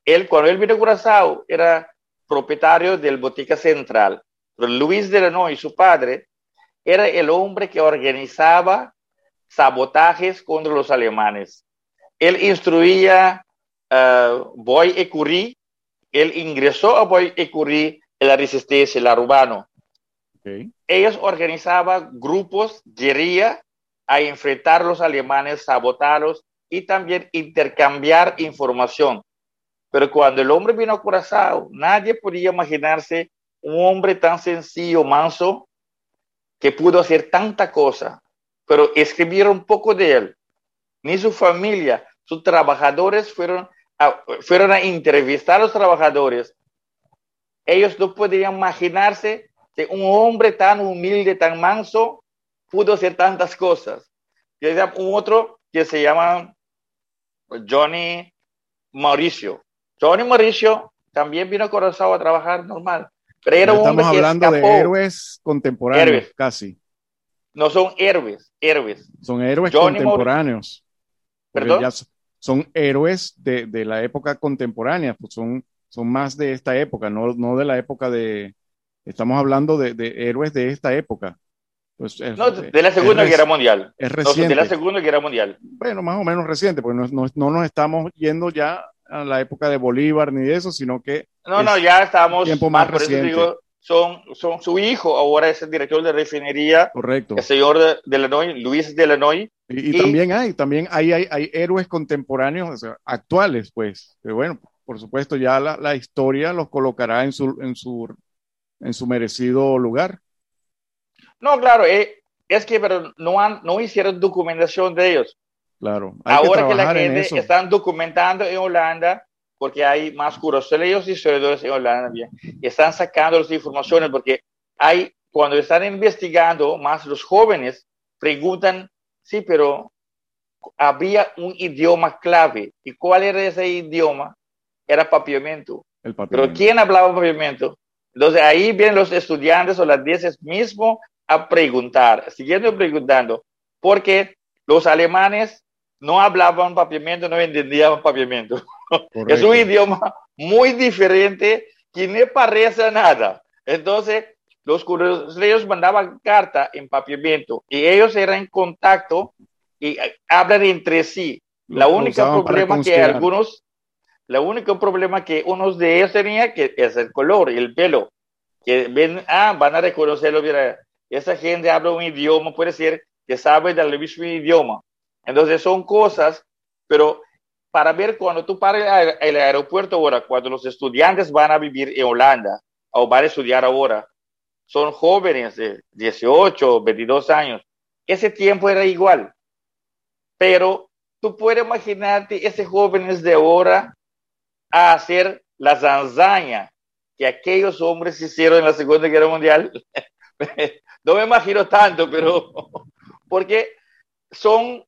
Él, cuando él vino a Curazao, era propietario del Botica Central. Luis Delanoy, su padre, era el hombre que organizaba sabotajes contra los alemanes. Él instruía a Boy Ecurí, él ingresó a Boy Ecurí en la resistencia, el urbano. Ellos organizaban grupos, guerrilla, a enfrentar a los alemanes, sabotarlos y también intercambiar información. Pero cuando el hombre vino a Curazao, nadie podía imaginarse un hombre tan sencillo, manso, que pudo hacer tanta cosa. Pero escribieron poco de él. Ni su familia, sus trabajadores fueron fueron a entrevistar a los trabajadores. Ellos no podían imaginarse que un hombre tan humilde, tan manso, pudo hacer tantas cosas. Y un otro que se llama Johnny Mauricio. Johnny Mauricio también vino a Corazón a trabajar normal. Pero era un Estamos hablando de héroes contemporáneos, casi. No son héroes, héroes. Son héroes contemporáneos. ¿Perdón? Son héroes de, de, la época contemporánea, pues son, son más de esta época, no, no de la época de. Estamos habllo de, de héroes de esta época. Pues no, de la Segunda Guerra Mundial. Es reciente. de la Segunda Guerra Mundial. Bueno, más o menos reciente, porque no, no, no, nos estamos yendo ya a la época de Bolívar ni de eso, sino que... No, no, ya estamos... Tiempo más, reciente. Digo, son, son su hijo, ahora es el director de refinería. Correcto. El señor Delanoy, Luis Delanoy, Y, también hay, también hay, hay, hay héroes contemporáneos, actuales, pues, que bueno, por supuesto, ya la, la, historia los colocará en su, en su, en su merecido lugar. No, claro, eh, es que pero no, han, no hicieron documentación de ellos. Claro. Ahora que, la gente están documentando en Holanda, porque hay más curiosos y historiadores en Holanda, bien, están sacando las informaciones porque hay, cuando están investigando, más los jóvenes preguntan, sí, pero había un idioma clave. ¿Y cuál era ese idioma? Era papiamento. El papiamento. Pero ¿quién hablaba papiamento? Entonces ahí vienen los estudiantes o las dieces mismo a preguntar, siguiendo preguntando, porque los alemanes no hablaban papiamento, no entendían papiamento. Es un idioma muy diferente que no parece nada. Entonces, los curiosos mandaban carta en papiamento y ellos eran en contacto y hablan entre sí. la única problema que algunos, la único problema que unos de ellos tenían que es el color y el pelo. Que ven, ah, van a reconocerlo, mira, esa gente habla un idioma, puede ser que sabe del mismo idioma. Entonces son cosas, pero para ver cuando tú pares el aeropuerto ahora, cuando los estudiantes van a vivir en Holanda o van a estudiar ahora, son jóvenes de 18, 22 años. Ese tiempo era igual. Pero tú puedes imaginarte ese jóvenes de ahora a hacer la zanzaña que aquellos hombres hicieron en la Segunda Guerra Mundial. no me imagino tanto, pero porque son,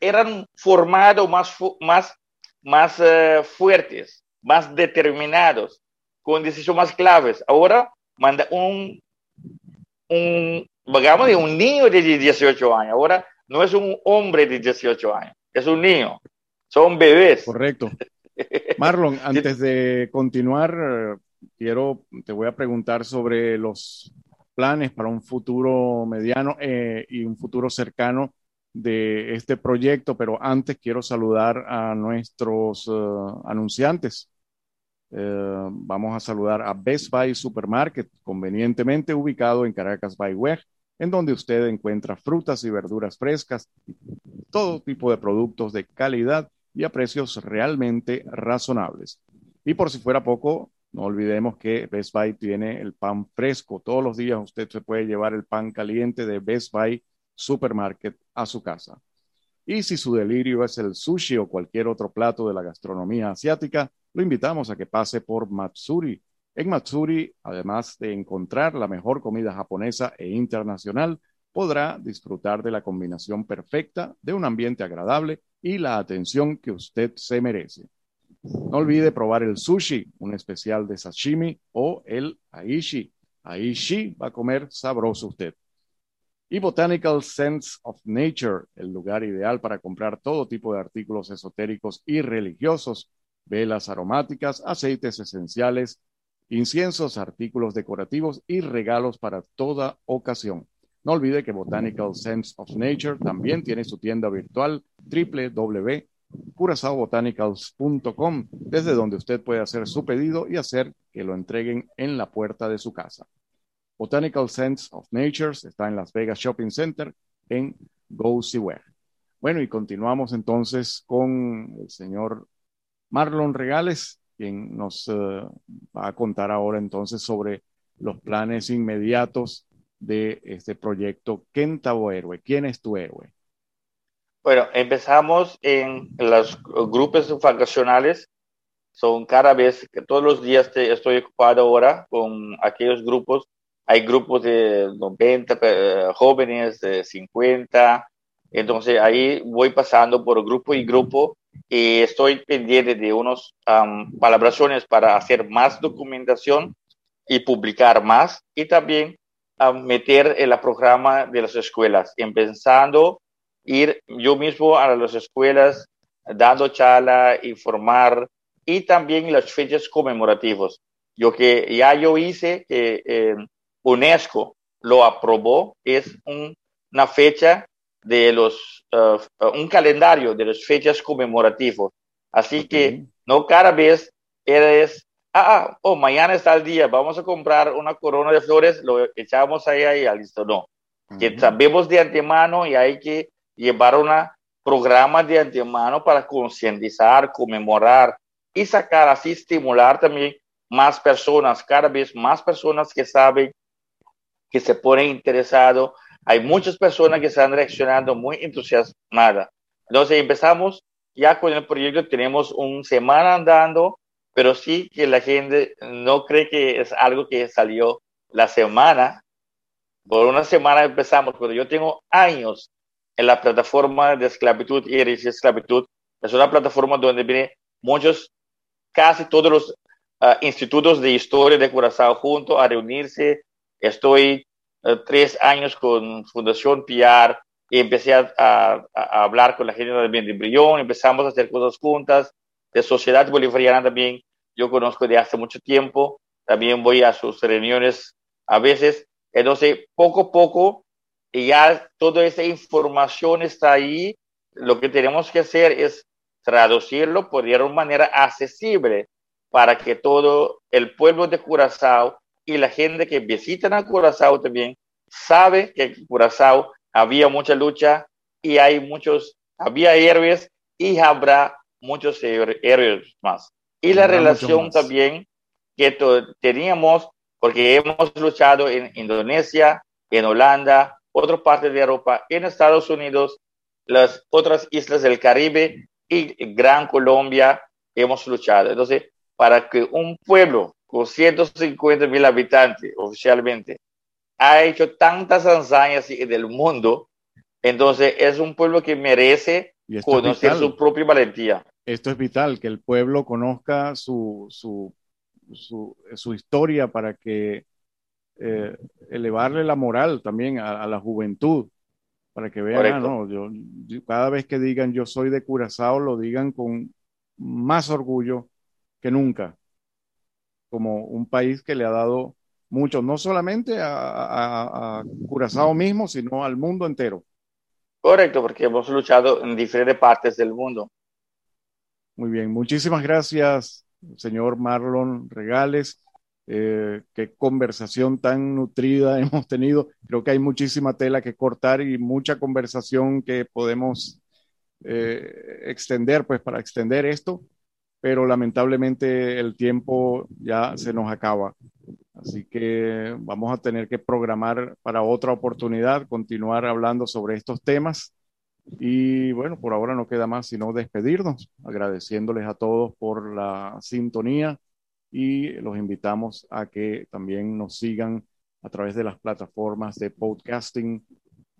eran formados más, más, más eh, fuertes, más determinados, con decisiones más claves. Ahora manda un, un, digamos, un niño de 18 años. Ahora no es un hombre de 18 años, es un niño. Son bebés. Correcto. Marlon, antes de continuar, quiero, te voy a preguntar sobre los planes para un futuro mediano eh, y un futuro cercano de este proyecto, pero antes quiero saludar a nuestros uh, anunciantes. Uh, vamos a saludar a Best Buy Supermarket, convenientemente ubicado en Caracas by en donde usted encuentra frutas y verduras frescas, todo tipo de productos de calidad y a precios realmente razonables. Y por si fuera poco, no olvidemos que Best Buy tiene el pan fresco. Todos los días usted se puede llevar el pan caliente de Best Buy Supermarket a su casa. Y si su delirio es el sushi o cualquier otro plato de la gastronomía asiática, lo invitamos a que pase por Matsuri. En Matsuri, además de encontrar la mejor comida japonesa e internacional, podrá disfrutar de la combinación perfecta de un ambiente agradable y la atención que usted se merece. No olvide probar el sushi, un especial de sashimi, o el aishi. Aishi va a comer sabroso usted. Y Botanical Sense of Nature, el lugar ideal para comprar todo tipo de artículos esotéricos y religiosos, velas aromáticas, aceites esenciales, inciensos, artículos decorativos y regalos para toda ocasión. No olvide que Botanical Sense of Nature también tiene su tienda virtual www curazaobotanicals.com, desde donde usted puede hacer su pedido y hacer que lo entreguen en la puerta de su casa. Botanical Sense of Natures está en Las Vegas Shopping Center en Go Bueno, y continuamos entonces con el señor Marlon Regales, quien nos eh, va a contar ahora entonces sobre los planes inmediatos de este proyecto Kentavo Héroe. ¿Quién es tu héroe? Bueno, empezamos en los grupos vacacionales. Son cada vez todos los días estoy ocupado ahora con aquellos grupos. Hay grupos de 90 eh, jóvenes, de 50. Entonces ahí voy pasando por grupo y grupo y estoy pendiente de unas um, para hacer más documentación y publicar más y también meter en el programa de las escuelas, empezando ir yo mismo a las escuelas dando charla, informar y también las fechas conmemorativas. Yo que ya yo hice que eh, UNESCO lo aprobó, es una fecha de los, uh, un calendario de las fechas conmemorativas. Así que no cada vez eres, ah, ah, oh, mañana está el día, vamos a comprar una corona de flores, lo echamos ahí, ahí, listo. No, que sabemos de antemano y hay que llevar un programa de antemano para concientizar, conmemorar y sacar así, estimular también más personas, cada vez más personas que saben que se ponen interesados. Hay muchas personas que están reaccionando muy entusiasmadas. Entonces empezamos ya con el proyecto, tenemos un semana andando, pero sí que la gente no cree que es algo que salió la semana. Por una semana empezamos, pero yo tengo años en la plataforma de esclavitud y esclavitud. Es una plataforma donde vienen muchos, casi todos los ah, institutos de historia de Curazao juntos a reunirse. Estoy eh, tres años con Fundación PR y empecé a, hablar con la gente de Brillón, empezamos a hacer cosas juntas, de Sociedad Bolivariana también, yo conozco de hace mucho tiempo, también voy a sus reuniones a veces, entonces poco a poco ya toda esa información está ahí, lo que tenemos que hacer es traducirlo por de una manera accesible para que todo el pueblo de Curazao y la gente que visita a Curazao también sabe que en Curazao había mucha lucha y hay muchos, había héroes y habrá muchos héroes más. Y la relación también que teníamos, porque hemos luchado en Indonesia, en Holanda, otras partes de Europa, en Estados Unidos, las otras islas del Caribe y Gran Colombia hemos luchado. Entonces, para que un pueblo con 150 mil habitantes oficialmente. Ha hecho tantas hazañas del mundo, entonces es un pueblo que merece conocer su propia valentía. Esto es vital, que el pueblo conozca su, su, su, historia para que eh, elevarle la moral también a, la juventud, para que vean, ah, no, yo, cada vez que digan yo soy de Curazao, lo digan con más orgullo que nunca, como un país que le ha dado mucho, no solamente a, a, Curazao mismo, sino al mundo entero. Correcto, porque hemos luchado en diferentes partes del mundo. Muy bien, muchísimas gracias, señor Marlon Regales. Eh, qué conversación tan nutrida hemos tenido. Creo que hay muchísima tela que cortar y mucha conversación que podemos eh, extender, pues para extender esto, pero lamentablemente el tiempo ya se nos acaba. Así que vamos a tener que programar para otra oportunidad, continuar hablando sobre estos temas. Y bueno, por ahora no queda más sino despedirnos, agradeciéndoles a todos por la sintonía y los invitamos a que también nos sigan a través de las plataformas de podcasting,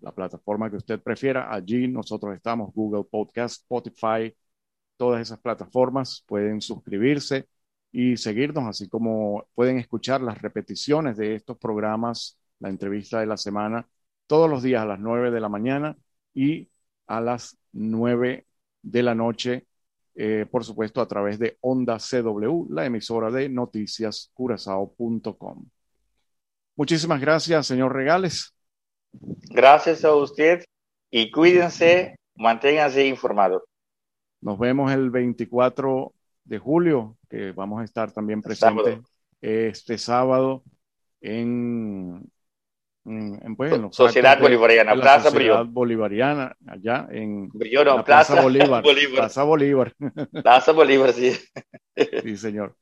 la plataforma que usted prefiera. Allí nosotros estamos, Google Podcast, Spotify, todas esas plataformas. Pueden suscribirse y seguirnos, así como pueden escuchar las repeticiones de estos programas, la entrevista de la semana, todos los días a las 9 de la mañana y a las 9 de la noche, eh, por supuesto, a través de Onda CW, la emisora de noticiascurazao.com. Muchísimas gracias, señor Regales. Gracias a usted y cuídense, manténganse informados. Nos vemos el 24 de julio, que vamos a estar también presentes este sábado en, en, pues, Sociedad Bolivariana, Plaza Sociedad Bolivariana, allá en Plaza, Bolívar, Plaza Bolívar. Plaza Bolívar, sí. Sí, señor.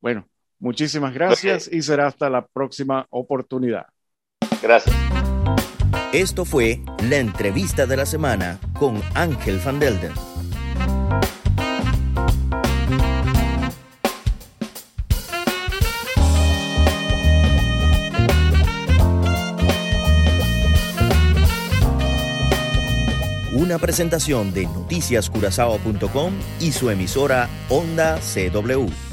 Bueno, muchísimas gracias y será hasta la próxima oportunidad. Gracias. Esto fue la entrevista de la semana con Ángel Van Delden. Una presentación de noticiascurazao.com y su emisora Onda CW.